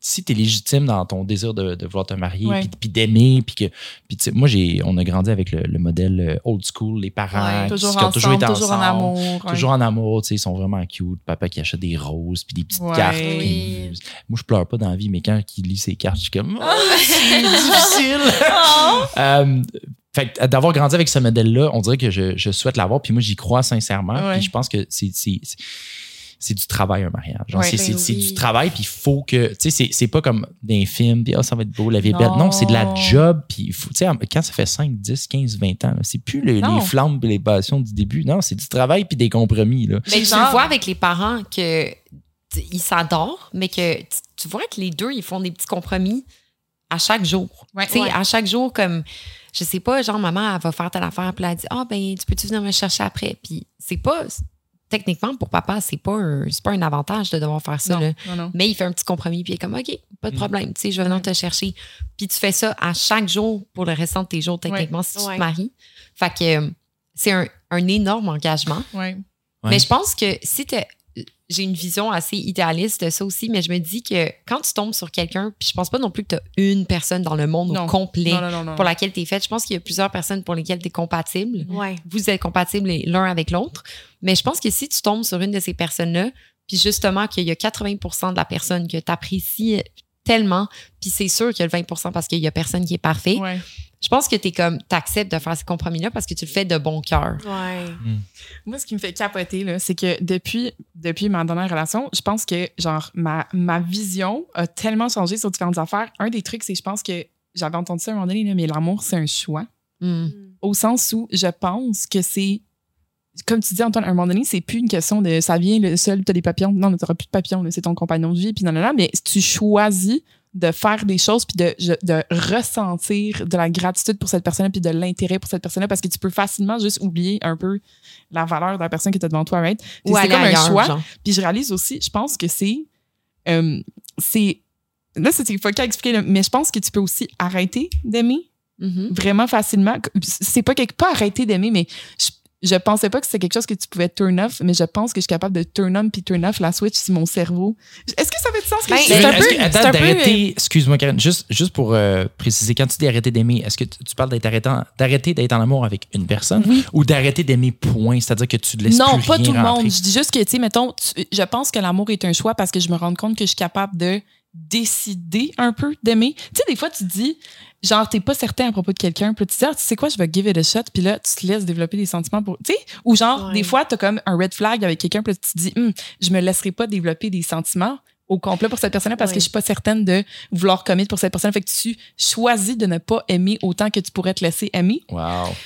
si tu es légitime dans ton désir de, de vouloir te marier, Ouais. puis, d'aimer, puis que. Puis moi, j'ai, on a grandi avec le, le modèle euh, old school, les parents Ouais, qui, Toujours qui ont toujours été toujours en ensemble, amour. ouais. Toujours en amour, tu sais, ils sont vraiment cute. Papa qui achète des roses, puis des petites Ouais. cartes. Moi, je pleure pas dans la vie, mais quand il lit ses cartes, je suis comme, oh, c'est difficile. Euh, fait que d'avoir grandi avec ce modèle-là, on dirait que je, je souhaite l'avoir. Puis moi, j'y crois sincèrement. Puis je pense que c'est. C'est- du travail un mariage. Genre, Ouais. c'est, c'est- Ben oui. du travail, puis il faut que. Tu sais, c'est, c'est pas comme des films, puis ah, ça va être beau, la vie est belle. Non. C'est de la job, puis il faut. Tu sais, quand ça fait 5, 10, 15, 20 ans, c'est plus le- les flammes et les passions du début. Non, c'est du travail, puis des compromis. Là. Mais C'est tu genre- le vois avec les parents que ils s'adorent, mais que tu, vois que les deux, ils font des petits compromis à chaque jour. Ouais. Tu sais, Ouais. à chaque jour, comme, je sais pas, genre, maman, elle va faire telle affaire, puis elle dit, ah, ben, tu peux-tu venir me chercher après? Puis c'est pas, techniquement, pour papa, c'est pas un, c'est pas un avantage de devoir faire ça, Non, là. non, non. Mais il fait un petit compromis, puis il est comme, OK, pas de Mm. problème, tu sais, je vais venir te chercher. Puis tu fais ça à chaque jour pour le restant de tes jours, techniquement, si tu Ouais. te maries. Fait que euh, c'est un, un énorme engagement. Ouais. Ouais. Mais je pense que si t'es- j'ai une vision assez idéaliste de ça aussi, mais je me dis que quand tu tombes sur quelqu'un, puis je pense pas non plus que tu as une personne dans le monde Non. au complet Non, non, non, non. pour laquelle tu es faite. Je pense qu'il y a plusieurs personnes pour lesquelles tu es compatible. Ouais. Vous êtes compatibles l'un avec l'autre. Mais je pense que si tu tombes sur une de ces personnes-là, puis justement qu'il y a 80% de la personne que tu apprécies tellement. Puis c'est sûr qu'il y a le 20% parce qu'il y a personne qui est parfait. Ouais. Je pense que t'es comme, t'acceptes de faire ces compromis-là parce que tu le fais de bon cœur. Ouais. Moi, ce qui me fait capoter, là, c'est que depuis, depuis ma dernière relation, je pense que, genre, ma, ma vision a tellement changé sur différentes affaires. Un des trucs, c'est je pense que j'avais entendu ça à un moment donné, là, mais l'amour, c'est un choix. Hmm. Au sens où je pense que c'est. Comme tu dis, Antoine, à un moment donné, c'est plus une question de ça vient le seul, t'as des papillons. Non, t'auras plus de papillons, c'est ton compagnon de vie, puis non, non, non, mais tu choisis de faire des choses puis de, de ressentir de la gratitude pour cette personne puis de l'intérêt pour cette personne-là parce que tu peux facilement juste oublier un peu la valeur de la personne qui est devant toi, right? Ou c'est comme un choix. Puis je réalise aussi, je pense que c'est. euh, c'est. Là, c'est faut qu'à expliquer, mais je pense que tu peux aussi arrêter d'aimer Mhm. vraiment facilement. C'est pas quelque pas arrêter d'aimer, mais je, je pensais pas que c'était quelque chose que tu pouvais turn off, mais je pense que je suis capable de turn on puis turn off la switch si mon cerveau. Est-ce que ça fait du sens? que Ben, je c'est un peu- que- attends, peu, d'arrêter, excuse-moi Karen, juste, juste pour euh, préciser, quand tu dis arrêter d'aimer, est-ce que tu, tu parles d'arrêter d'être en amour avec une personne ou d'arrêter d'aimer point, c'est-à-dire que tu ne laisses Non, plus pas rien tout le rentrer? monde. Je dis juste que, tu sais, mettons, tu- je pense que l'amour est un choix parce que je me rends compte que je suis capable de décider un peu d'aimer. Tu sais, des fois, tu dis, genre, t'es pas certain à propos de quelqu'un, puis tu dis, ah, tu sais quoi, je vais give it a shot, puis là, tu te laisses développer des sentiments pour. Tu sais, ou genre, Ouais. des fois, t'as comme un red flag avec quelqu'un, puis tu te dis, Hum, je me laisserai pas développer des sentiments au complet pour cette personne-là parce que je suis pas certaine de vouloir commit pour cette personne. Fait que tu choisis de ne pas aimer autant que tu pourrais te laisser aimer. Wow.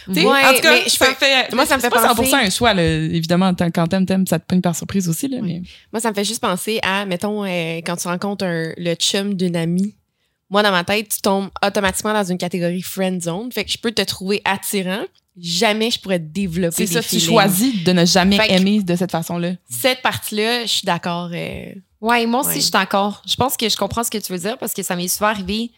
Tu sais, Ouais, en tout cas, mais je ça peux- me fait, moi, ça me c'est fait pas 100% penser- un choix, là. évidemment. tant- Quand t'aimes, t'aimes, ça te pogne par surprise aussi, là. Mais... Moi, ça me fait juste penser à, mettons, euh, quand tu rencontres un- le chum d'une amie. Moi, dans ma tête, tu tombes automatiquement dans une catégorie friend zone. Fait que je peux te trouver attirant. Jamais je pourrais développer C'est des ça, tu feelings. choisis de ne jamais Fait que- aimer de cette façon-là. Cette partie-là, je suis d'accord. euh, Ouais, moi aussi, Ouais. je suis d'accord. Je pense que je comprends ce que tu veux dire parce que ça m'est souvent arrivé,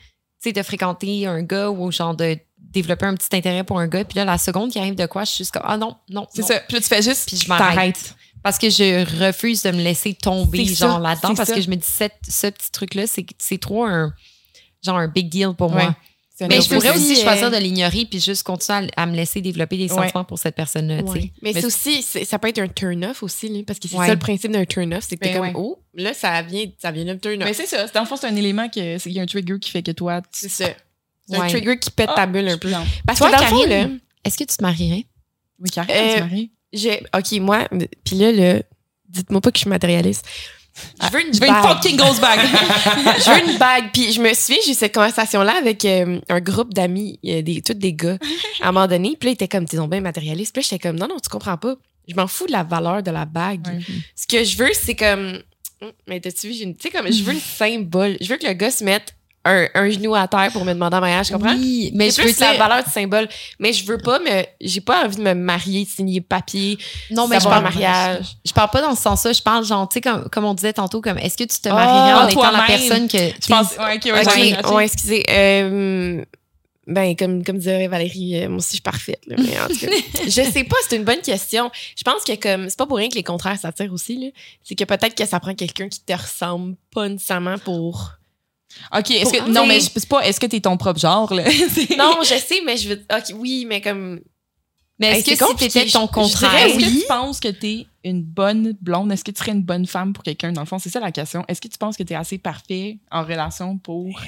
tu sais, de fréquenter un gars ou genre de développer un petit intérêt pour un gars. Puis là, la seconde qui arrive de quoi, je suis juste comme, ah non, non. C'est ça. Puis là, tu fais juste, Puis je m'arrête. Parce que je refuse de me laisser tomber, genre là-dedans, parce ça. que je me dis, cette- ce petit truc-là, c'est c'est trop un, genre un big deal pour Ouais. moi. Mais je pourrais aussi aussi, choisir euh, de l'ignorer puis juste continuer à, à me laisser développer des Ouais. sentiments pour cette personne-là, tu sais. ouais. Mais, Mais c'est aussi, ça peut être un turn-off aussi, là, parce que c'est Ouais. ça le principe d'un turn-off, c'est que t'es Ben comme, oh, là, ça vient, ça vient d'un turn-off. Mais c'est ça. Dans le fond, c'est un élément que, c'est- il y a un trigger qui fait que toi, tu. C'est ça. C'est un trigger qui pète ta bulle un peu. Parce Toi, que dans le fond, Karine? là, Est-ce que tu te marierais? Oui, Karine, Euh, tu maries. j'ai, ok, moi, puis là, là, dites-moi pas que je suis matérialiste. Je veux une Je veux une bague. fucking ghost bag. je veux une bague. Puis je me souviens, j'ai eu cette conversation-là avec euh, un groupe d'amis, euh, des, tous des gars, à un moment donné. Puis là, ils étaient comme, ils sont bien matérialistes. Puis là, j'étais comme, non, non, tu comprends pas. Je m'en fous de la valeur de la bague. Ouais. Ce que je veux, c'est comme, Hum, mais t'as-tu vu, j'ai une- tu sais, comme, je veux le symbole. Je veux que le gars se mette un, un genou à terre pour me demander en mariage, tu comprends? Oui, mais je plus la dire- valeur du symbole. Mais je veux pas me, j'ai pas envie de me marier, de signer papier, Non, mais je parle, mariage. je parle pas dans ce sens-là. Je parle, genre, tu sais, comme, comme on disait tantôt, comme est-ce que tu te Ah, marierais en étant la personne que. Je pense. Ouais, ok, ouais, Ok, j'avais catché. ouais, excusez. Euh, ben, comme, comme dirait Valérie, euh, moi aussi, je suis parfaite. là, mais en tout cas, je sais pas, c'est une bonne question. Je pense que comme c'est pas pour rien que les contraires s'attirent aussi. là. C'est que peut-être que ça prend quelqu'un qui te ressemble pas nécessairement pour. Ok, est-ce que. Non, mais c'est pas. Est-ce que t'es ton propre genre, là? Non, je sais, mais je veux. Ok, oui, mais comme. Mais est-ce que si t'étais ton contraire? Est-ce que tu penses que t'es une bonne blonde? Est-ce que tu serais une bonne femme pour quelqu'un? Dans le fond, c'est ça la question. Est-ce que tu penses que t'es assez parfait en relation pour.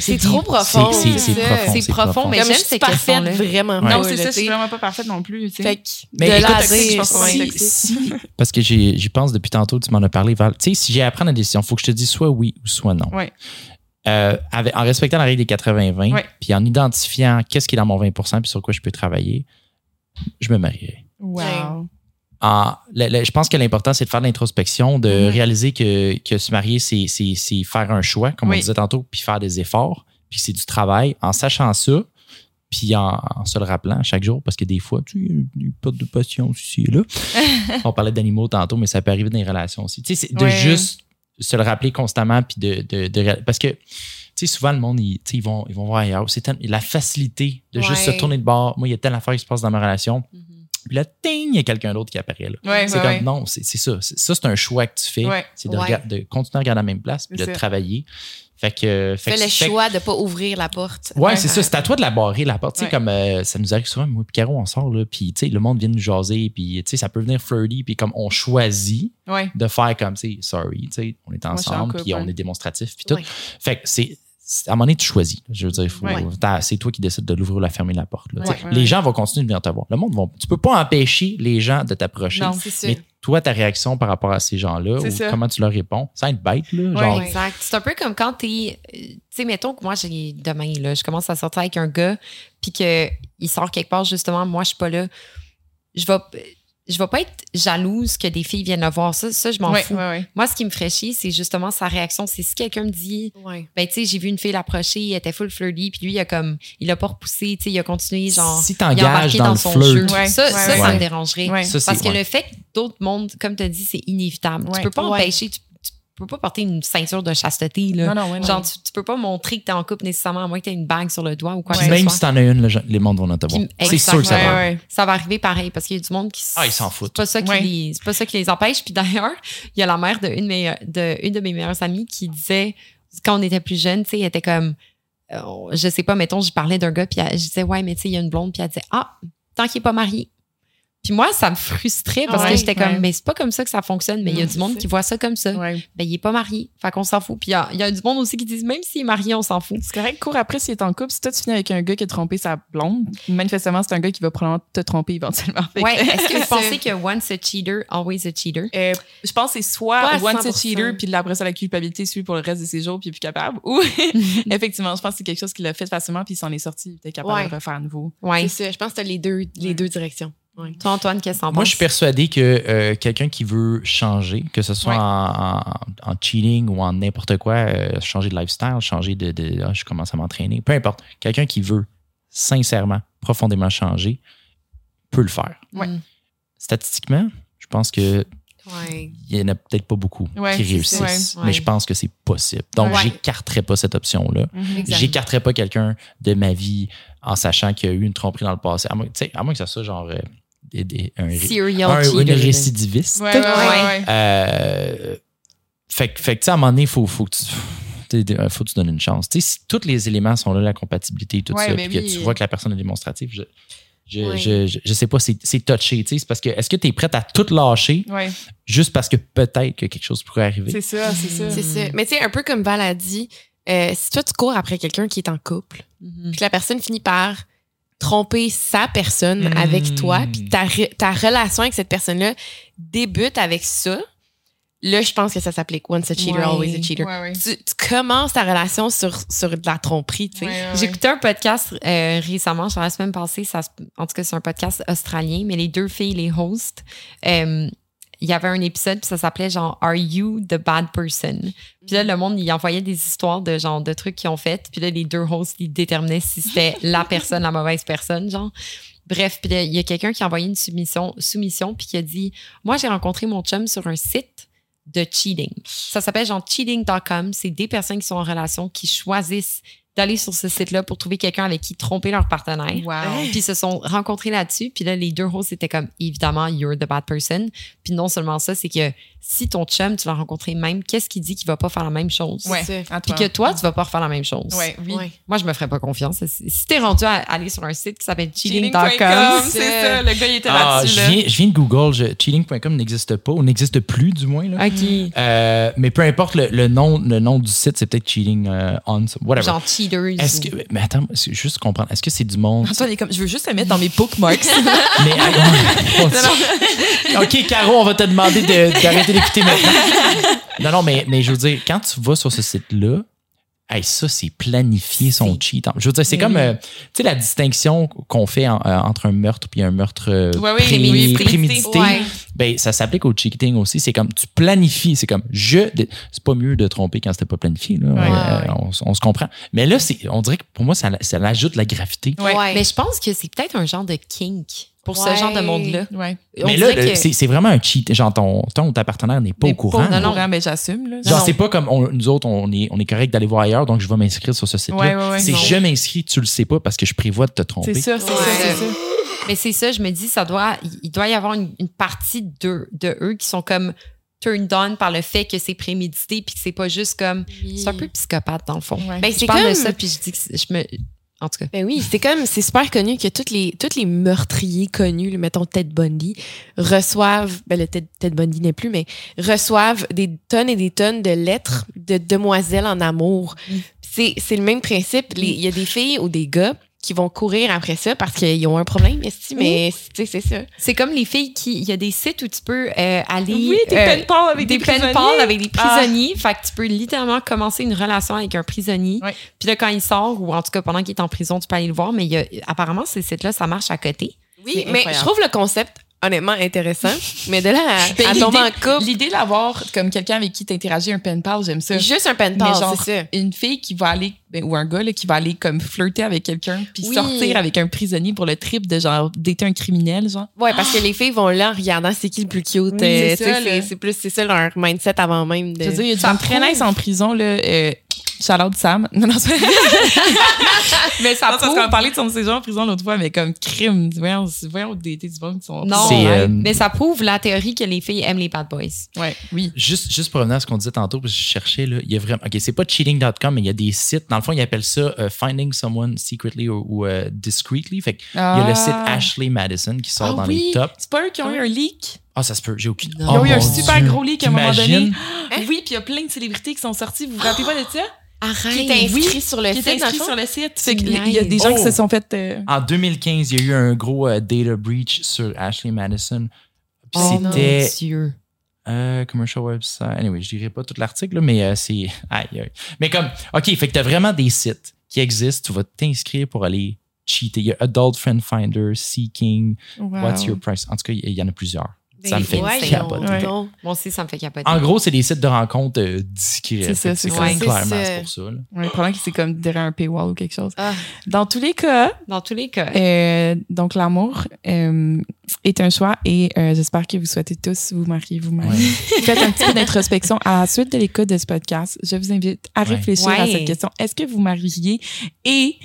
C'est deep. trop profond. C'est- c'est- c'est profond. C'est profond, mais j'aime ces parfaite, questions-là. vraiment. Non, c'est ça, je suis vraiment pas parfaite non plus. Fait que Mais de Si- parce que j'y pense depuis tantôt, tu m'en as parlé, Val. Tu sais, si j'ai à prendre la décision, il faut que je te dise soit oui ou soit non. Euh, avec- en respectant la règle des 80-20, Ouais. puis en identifiant qu'est-ce qui est dans mon 20% puis sur quoi je peux travailler, je me marierai. Wow. En- le- le- je pense que l'important, c'est de faire de l'introspection, de Mhm. réaliser que, que se marier, c'est faire un choix, comme Oui. on disait tantôt, puis faire des efforts, puis c'est du travail. En sachant ça, puis en, en se le rappelant chaque jour, parce que des fois, tu sais, il y a une perte de patience ici et là. on parlait d'animaux tantôt, mais ça peut arriver dans les relations aussi. Tu sais, c'est de juste se le rappeler constamment, puis de, de, de réal- Parce que, tu sais, souvent, le monde, ils, vont, ils vont voir ailleurs. C'est la facilité de juste se tourner de bord. Moi, il y a telle affaire qui se passe dans ma relation. Puis là, ting, il y a quelqu'un d'autre qui apparaît là. Ouais, c'est ouais, comme, ouais. non, c'est c'est ça. C'est- Ça, c'est un choix que tu fais. Ouais. C'est de, de continuer à regarder à la même place puis de ça. travailler. Fait que. Fait Fais que- le fait que- choix de pas ouvrir la porte. Ouais, c'est ça. C'est à toi de la barrer, la porte. Tu sais, Ouais. comme euh, ça nous arrive souvent, moi et Caro, on sort, là, puis tu sais, le monde vient nous jaser, puis tu sais, ça peut venir flirty, puis comme on choisit Ouais. de faire comme, tu sais, sorry, tu sais, on est ensemble, puis on est démonstratif, puis tout. Ouais. Fait que c'est. À un moment donné, tu choisis. Je veux dire, Ouais. c'est toi qui décides de l'ouvrir ou la fermer la porte. là, tu. Ouais, les gens vont continuer de venir te voir. Le monde va. Tu peux pas empêcher les gens de t'approcher. Non. C'est sûr. Mais toi, ta réaction par rapport à ces gens-là, ou ça. comment tu leur réponds, ça va être bête, là. Genre, Ouais. Exact. C'est un peu comme quand t'es. euh, Tu sais, mettons que moi, j'ai demain, là, je commence à sortir avec un gars, puis qu'il sort quelque part, justement, moi, je suis pas là. Je vais. Je vais pas être jalouse que des filles viennent le voir. Ça, ça je m'en Ouais, fous. ouais, ouais. Moi, ce qui me ferait chier, c'est justement sa réaction. C'est si quelqu'un me dit, Ouais. ben, tu sais, j'ai vu une fille l'approcher, elle était full flirty, puis lui, il a comme, il a pas repoussé, tu sais, il a continué, genre. si il a t'engages embarqué dans, dans le son flirt, jeu. Ouais, ça, ouais, ça, ouais. ça Ouais. me dérangerait. Ouais. ça, c'est- Parce que ouais. le fait que d'autres mondes, comme tu as dit, c'est inévitable. Ouais. Tu peux pas Ouais. empêcher, tu, tu peux pas porter une ceinture de chasteté. Là. Non, non. Genre, tu, tu peux pas montrer que t'es en couple nécessairement, à moins que t'aies une bague sur le doigt ou quoi que ce même soit. si t'en as une, les mondes vont te voir. Qui- C'est sûr que ça va. ouais. Ça va arriver pareil parce qu'il y a du monde qui. Ah, ils s'en foutent. C'est pas ça qui, Ouais. les, c'est pas ça qui les empêche. Puis d'ailleurs, il y a la mère d'une de, mes- de, une de mes meilleures amies qui disait, quand on était plus jeune, tu sais, elle était comme, euh, je sais pas, mettons, je parlais d'un gars, puis elle- je disais, ouais, mais tu sais, il y a une blonde, puis elle disait, ah, tant qu'il est pas marié. Puis moi, ça me frustrait parce Ouais, que j'étais comme, ouais. mais c'est pas comme ça que ça fonctionne, mais il y a du monde qui voit ça comme ça. Ouais. Ben, il est pas marié. Fait qu'on s'en fout. Puis il y a, y a du monde aussi qui disent, même s'il est marié, on s'en fout. C'est correct, cours après s'il est en couple. Si toi, tu finis avec un gars qui a trompé sa blonde, manifestement, c'est un gars qui va probablement te tromper éventuellement. Ouais. Est-ce que vous pensez que once a cheater, always a cheater? Euh, je pense que c'est soit one 100%. cheater, puis après ça, la culpabilité suit pour le reste de ses jours, puis il est plus capable. Ou, effectivement, je pense que c'est quelque chose qu'il a fait facilement, puis il s'en est sorti, il était capable Ouais. de le refaire à nouveau. Ouais. C'est ça. Je pense que t'as les deux, les Ouais. deux directions. Toi, Antoine, qu'est-ce que t'en Moi, je suis persuadé que euh, quelqu'un qui veut changer, que ce soit Ouais. en, en- en cheating ou en n'importe quoi, euh, changer de lifestyle, changer de, de ah, je commence à m'entraîner, peu importe, quelqu'un qui veut sincèrement, profondément changer, peut le faire. Ouais. Mm. Statistiquement, je pense que Ouais. il y en a peut-être pas beaucoup Ouais, qui réussissent, mais je pense que c'est possible. Donc, Ouais. j'écarterais pas cette option-là. Exact. J'écarterais pas quelqu'un de ma vie en sachant qu'il y a eu une tromperie dans le passé. À moins, tu sais, à moins que ça soit genre euh, des- des- un, une récidiviste. Ouais, ouais, ouais. ouais. Euh, fait, que- fait que, tu sais, à un moment donné, il faut, faut que tu. t'sais, t'sais, faut que tu donnes une chance. Tu sais, si tous les éléments sont là, la compatibilité, tout Ouais, ça, mais puis que oui. tu vois que la personne est démonstrative, je, je, je, je, je sais pas, c'est touché. tu sais, C'est parce que est-ce que tu es prête à tout lâcher juste parce que peut-être que quelque chose pourrait arriver? c'est ça, c'est ça. C'est ça. Mais tu sais, un peu comme Val a dit, euh, si toi, tu cours après quelqu'un qui est en couple, Mhm. puis que la personne finit par tromper sa personne avec toi, puis ta, ta relation avec cette personne-là débute avec ça, là, je pense que ça s'applique once a cheater, Ouais. always a cheater. Ouais, ouais. Tu, tu commences ta relation sur, sur de la tromperie, tu sais. Ouais, ouais, J'ai écouté un podcast euh, récemment, genre la semaine passée, ça, en tout cas c'est un podcast australien, mais les deux filles, les hosts, euh, il y avait un épisode puis ça s'appelait genre Are you the bad person? Puis là le monde il envoyait des histoires de genre de trucs qu'ils ont fait, puis là les deux hosts ils déterminaient si c'était la personne la mauvaise personne genre. Bref, puis là, il y a quelqu'un qui a envoyé une soumission soumission puis qui a dit moi j'ai rencontré mon chum sur un site de cheating. Ça s'appelle genre cheating.com. C'est des personnes qui sont en relation qui choisissent d'aller sur ce site-là pour trouver quelqu'un avec qui tromper leur partenaire. Wow. Puis ils se sont rencontrés là-dessus. Puis là, les deux hosts étaient comme, évidemment, you're the bad person. Puis non seulement ça, c'est que si ton chum, tu l'as rencontré même, qu'est-ce qu'il dit qu'il va pas faire la même chose? Ouais, Puis que toi, tu vas pas refaire la même chose. Ouais, oui. Ouais. Moi, je me ferais pas confiance. Si t'es rendu à aller sur un site qui s'appelle Cheating.com, c'est ça. Le gars, il était Ah, là-dessus. je là. viens, je viens de Google, je- cheating.com n'existe pas ou n'existe plus du moins. Là. OK. Euh, mais peu importe le, le nom, le nom du site, c'est peut-être cheating euh, on, whatever. Genre cheaters. Est-ce que, mais attends, juste comprendre. Est-ce que c'est du monde? Antoine est comme, je veux juste le mettre dans mes bookmarks. Mais, ok, Caro, on va te demander de- d'arrêter d'écouter maintenant. Non, non, mais, mais je veux dire, quand tu vas sur ce site-là, hey, ça, c'est planifier son cheat. Je veux dire, c'est Mais comme, euh, tu sais, la distinction qu'on fait en- euh, entre un meurtre et un meurtre euh, oui, pré- oui, prémédité. Ben, ça s'applique au cheating aussi. C'est comme, tu planifies. C'est comme, je. C'est pas mieux de tromper quand c'était pas planifié. Là. Euh. On, se comprend. Mais là, c'est, on dirait que pour moi, ça, ça ajoute la gravité. Mais je pense que c'est peut-être un genre de kink pour Ouais. ce genre de monde-là. Ouais. Mais là, que- c'est, c'est vraiment un cheat. Genre, ton, ton ou ta partenaire n'est pas Mais au courant. Pas là. au courant, mais j'assume. Là. Genre, non. c'est pas comme on- nous autres, on est, on est correct d'aller voir ailleurs, donc je vais m'inscrire sur ce site-là. Ouais, ouais, ouais, c'est non. je m'inscris, tu le sais pas parce que je prévois de te tromper. C'est ça, c'est Ouais. ça, c'est ça. Mais c'est ça, je me dis, ça doit, il- doit y avoir une, une partie de, de eux qui sont comme turned on par le fait que c'est prémédité puis que c'est pas juste comme. C'est un peu psychopathe dans le fond. Ouais. Ben, Je c'est parle comme. de ça puis je dis que c'est- je me. En tout cas. Ben oui, c'est comme, c'est super connu que tous les, tous les meurtriers connus, le- mettons Ted Bundy, reçoivent, ben le Ted, Ted Bundy n'est plus, mais reçoivent des tonnes et des tonnes de lettres de demoiselles en amour. Mm. C'est, c'est le même principe. Il y a des filles ou des gars qui vont courir après ça parce qu'ils ont un problème, esti, mais tu sais, c'est ça. C'est comme les filles qui. Il y a des sites où tu peux euh, aller. Oui, des euh, pen pals avec des, des prisonniers. avec des Ah. prisonniers. Fait que tu peux littéralement commencer une relation avec un prisonnier. Puis là, quand il sort, ou en tout cas pendant qu'il est en prison, tu peux aller le voir. Mais il y a, apparemment, ces sites-là, ça marche à côté. Oui, mais je trouve le concept honnêtement intéressant, mais de là à, Ben, à tomber en couple, L'idée d'avoir comme quelqu'un avec qui t'interagis un pen pal, j'aime ça. juste un pen pal, c'est ça. Une fille qui va aller, ben, ou un gars là, qui va aller comme flirter avec quelqu'un, puis Oui. sortir avec un prisonnier pour le trip de genre d'être un criminel, genre. Ouais, parce que les filles vont là en regardant c'est qui le plus cute. Oui, euh, c'est sais, ça, c'est plus c'est ça leur mindset avant même de. Je veux dire, il y a du en prison, là. Euh, Shout-out Sam. Non, non, c'est Mais ça Non, c'est parce qu'on a parlé de son séjour en prison l'autre fois, mais comme crime. Voyons, voyons des, des du monde qui sont. Non, C'est, ouais. euh, mais ça prouve la théorie que les filles aiment les bad boys. Ouais, oui. Juste, juste pour revenir à ce qu'on disait tantôt, parce que je cherchais, là, il y a vraiment. OK, c'est pas cheating.com, mais il y a des sites. Dans le fond, ils appellent ça euh, Finding Someone Secretly ou, ou, euh, Discreetly. Fait que il y a le site Ashley Madison qui sort Ah dans oui. les tops. C'est pas eux qui ont eu un leak? Ah, ça se peut, j'ai aucune. Non. Ils ont Oh eu un super Dieu. gros leak à un moment donné. Hein? Oui, puis il y a plein de célébrités qui sont sorties. Vous vous rappelez pas de ça? Arrête. Qui est inscrit sur le Qui site, le inscrit sur le site. Il y a des gens qui Oh. se sont fait. euh, En 2015, il y a eu un gros euh, data breach sur Ashley Madison. Puis Oh c'était. mon Dieu. Euh, commercial website. Anyway, je dirais pas tout l'article, là, mais euh, c'est. Aïe, aïe. Mais comme, OK, fait que t'as vraiment des sites qui existent. Tu vas t'inscrire pour aller cheater. Il y a Adult Friend Finder, Seeking, wow. What's Your Price? En tout cas, il y, il y en a plusieurs. Ça me fait capoter. Ouais. Moi aussi, ça me fait capoter. En gros, c'est des sites de rencontres euh, discrets. C'est ça, c'est Ouais, clairement, c'est ça. pour ça. là. Ouais, probablement que c'est comme derrière un paywall ou quelque chose. Ah. Dans tous les cas, Dans tous les cas. euh, donc l'amour euh, est un choix et euh, j'espère que vous souhaitez tous vous marier vous-même. Ouais. Faites un petit peu d'introspection. À la suite de l'écoute de ce podcast, je vous invite à Ouais. réfléchir à cette question. Est-ce que vous mariez et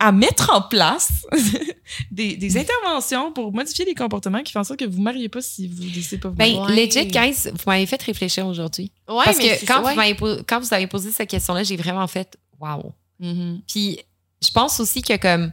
à mettre en place des, des interventions pour modifier les comportements qui font en sorte que vous ne mariez pas si vous décidez pas vous Ben, marier. Ouais. legit, guys, vous m'avez fait réfléchir aujourd'hui. Ouais, Parce mais que c'est quand, ça, vous ouais. quand vous avez posé cette question-là, j'ai vraiment fait wow. Mhm. Puis je pense aussi que comme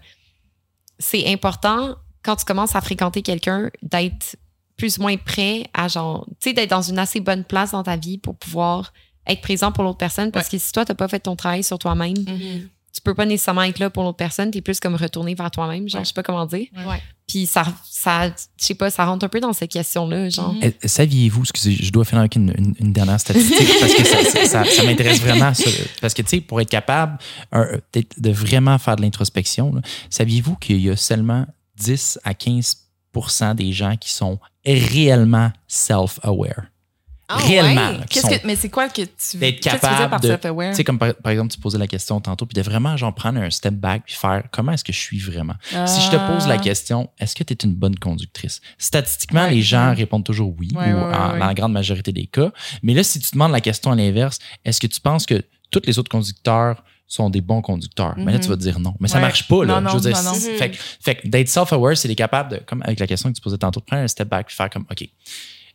c'est important quand tu commences à fréquenter quelqu'un d'être plus ou moins prêt à genre, tu sais, d'être dans une assez bonne place dans ta vie pour pouvoir être présent pour l'autre personne. Parce que si toi, tu n'as pas fait ton travail sur toi-même, Mhm. Tu peux pas nécessairement être là pour l'autre personne. Tu es plus comme retourné vers toi-même. Genre, Ouais. je sais pas comment dire. Ouais. Puis ça, ça je sais pas, ça rentre un peu dans cette question-là. Genre, Mhm. Eh, Saviez-vous, excusez, je dois finir avec une, une- une dernière statistique parce que ça, ça- ça- ça m'intéresse vraiment. ça. parce que, tu sais, pour être capable un, d'être- de vraiment faire de l'introspection, saviez-vous qu'il y a seulement 10 à 15% des gens qui sont réellement self-aware? Ah, réellement. ouais? là, sont- que, mais c'est quoi que tu D'être tu capable par de-? Tu sais, comme par, par exemple, tu posais la question tantôt, puis de vraiment genre prendre un step back puis faire comment est-ce que je suis vraiment? Si je te pose la Ah. question, est-ce que tu es une bonne conductrice? Statistiquement, Ouais, les gens répondent toujours oui, Ouais, ou en- dans la grande majorité des cas. Mais là, si tu demandes la question à l'inverse, est-ce que tu penses que tous les autres conducteurs sont des bons conducteurs? Mais là, tu vas dire non. Mais ça Ouais. marche pas, là. Non, non, je veux dire, non, Mhm. Fait, que- fait d'être self-aware, c'est d'être capable de, comme avec la question que tu posais tantôt, de prendre un step back puis faire comme, OK,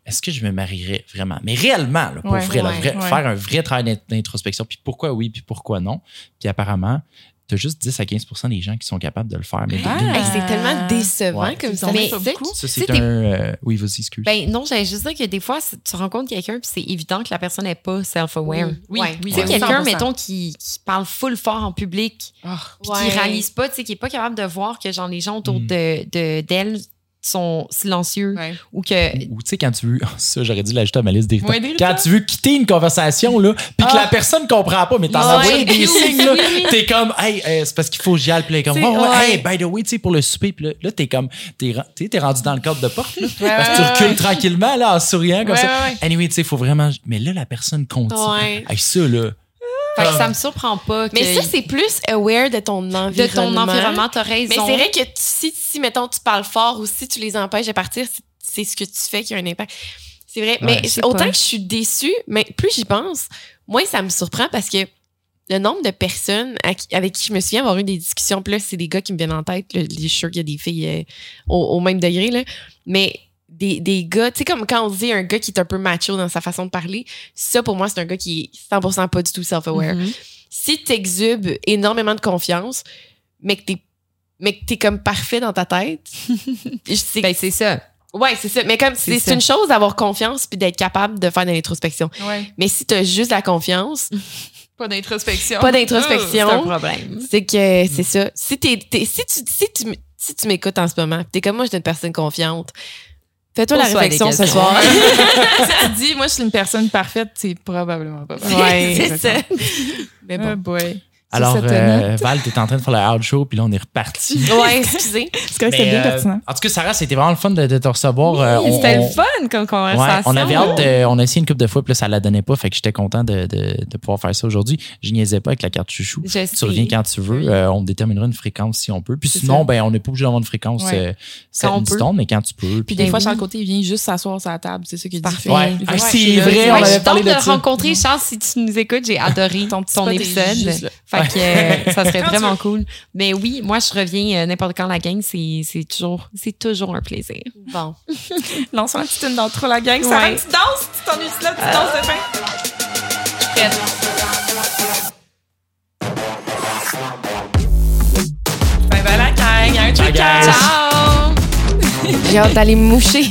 est-ce que je me marierais vraiment? Mais réellement, là, pour Ouais, vrai, là, ouais, vrai- ouais. faire un vrai travail d'int- d'introspection, puis pourquoi oui, puis pourquoi non? Puis apparemment, tu as juste 10 à 15% des gens qui sont capables de le faire. Mais Ah. de- de- Hey, c'est tellement décevant Ouais. comme ça. Mais c'est- beaucoup. ça, Tu c'est sais, un. euh, oui, vas-y, excuse. Ben non, j'allais juste dire que des fois, c'est- tu rencontres quelqu'un puis c'est évident que la personne n'est pas self-aware. Oui, oui, Tu oui. sais, quelqu'un, 100%. mettons, qui, qui parle full fort en public Ah. puis Ouais. qui réalise pas, tu sais, qui est pas capable de voir que genre les gens autour Mm. de de- d'elle sont silencieux Ouais. ou que Ou tu sais, quand tu veux. Ça, j'aurais dû l'ajouter à ma liste. Ouais, d'irritants. quand tu veux quitter une conversation, là, puis que Ah. la personne comprend pas, mais t'en Ouais. envoies des Oui, signes, là, t'es comme, hey, euh, c'est parce qu'il faut que j'y aille, puis là, comme, oh, ouais, hey, by the way, tu sais, pour le souper, puis là, là, t'es comme, t'es t'es t'es rendu dans le cadre de porte, là, parce que tu recules ouais. tranquillement, là, en souriant, comme Ouais, ça. Anyway, tu sais, il faut vraiment. Mais là, la personne continue. Ouais. Hey, ça, là. Fait que ça me surprend pas que Mais ça, c'est plus aware de ton environnement. de ton environnement, t'as raison. Mais c'est vrai que tu- si, si, mettons, tu parles fort ou si tu les empêches de partir, c'est- ce que tu fais qui a un impact. C'est vrai. Ouais, mais autant pas. que je suis déçue, mais plus j'y pense, moins ça me surprend parce que le nombre de personnes avec qui je me souviens avoir eu des discussions, puis là, c'est des gars qui me viennent en tête. Là, je suis sûre qu'il y a des filles euh, au, au même degré, là. Mais des, des gars, tu sais, comme quand on dit un gars qui est un peu macho dans sa façon de parler, ça, pour moi, c'est un gars qui est 100% pas du tout self-aware. Mhm. Si tu exubes énormément de confiance, mais que t'es mais que t'es comme parfait dans ta tête, Ben, c'est ça. Ouais, c'est ça. Mais comme C'est une chose d'avoir confiance puis d'être capable de faire de l'introspection. Ouais. Mais si t'as juste la confiance, Pas d'introspection. pas C'est un d'introspection, problème. c'est que c'est ça. Si t'es, si tu si tu si tu m'écoutes en ce moment, t'es comme moi, je suis une personne confiante. Fais-toi la réflexion ce soir. si tu dis, moi, je suis une personne parfaite, c'est probablement pas vrai. Ouais, c'est ça. Mais Oh bon. boy. Alors, euh. Val, t'es en train de faire le outro, puis là, on est reparti. Ouais, excusez. C'est correct, c'était bien euh, pertinent. en tout cas, Sarah, c'était vraiment le fun de, de te recevoir. Euh, C'était on- le fun comme Ouais, conversation. on avait hâte de, on a essayé une couple de fois, puis là, ça la donnait pas, fait que j'étais content de, de, de pouvoir faire ça aujourd'hui. Je niaisais pas avec la carte chouchou. Je sais. Tu reviens quand tu veux. Euh, on déterminera une fréquence si on peut. Puis sinon, ça. ben, on n'est pas obligé d'avoir une fréquence Ouais. euh, Quand on in peut. stone, mais quand tu peux. Puis des fois, oui. Charles Côté, il vient juste s'asseoir sur la table. C'est ça qu'il dit. Parfait. Ouais. Ah, c'est vrai, Ouais, on Ouais, avait parlé de de ça. rencontrer Charles si tu nous écoutes. J'ai adoré Ton épisode. Fait que euh, ça serait vraiment cool. Mais oui, moi, je reviens euh, n'importe quand la gang. C'est c'est toujours, c'est toujours un plaisir. Bon. Lance un petit tune d'intro, la gang. Ça Ouais. tu danses. Tu t'ennuies là, tu danses de fin? Bye bye la gang. Un Bye, truc guys. Ciao! J'ai hâte d'aller me moucher.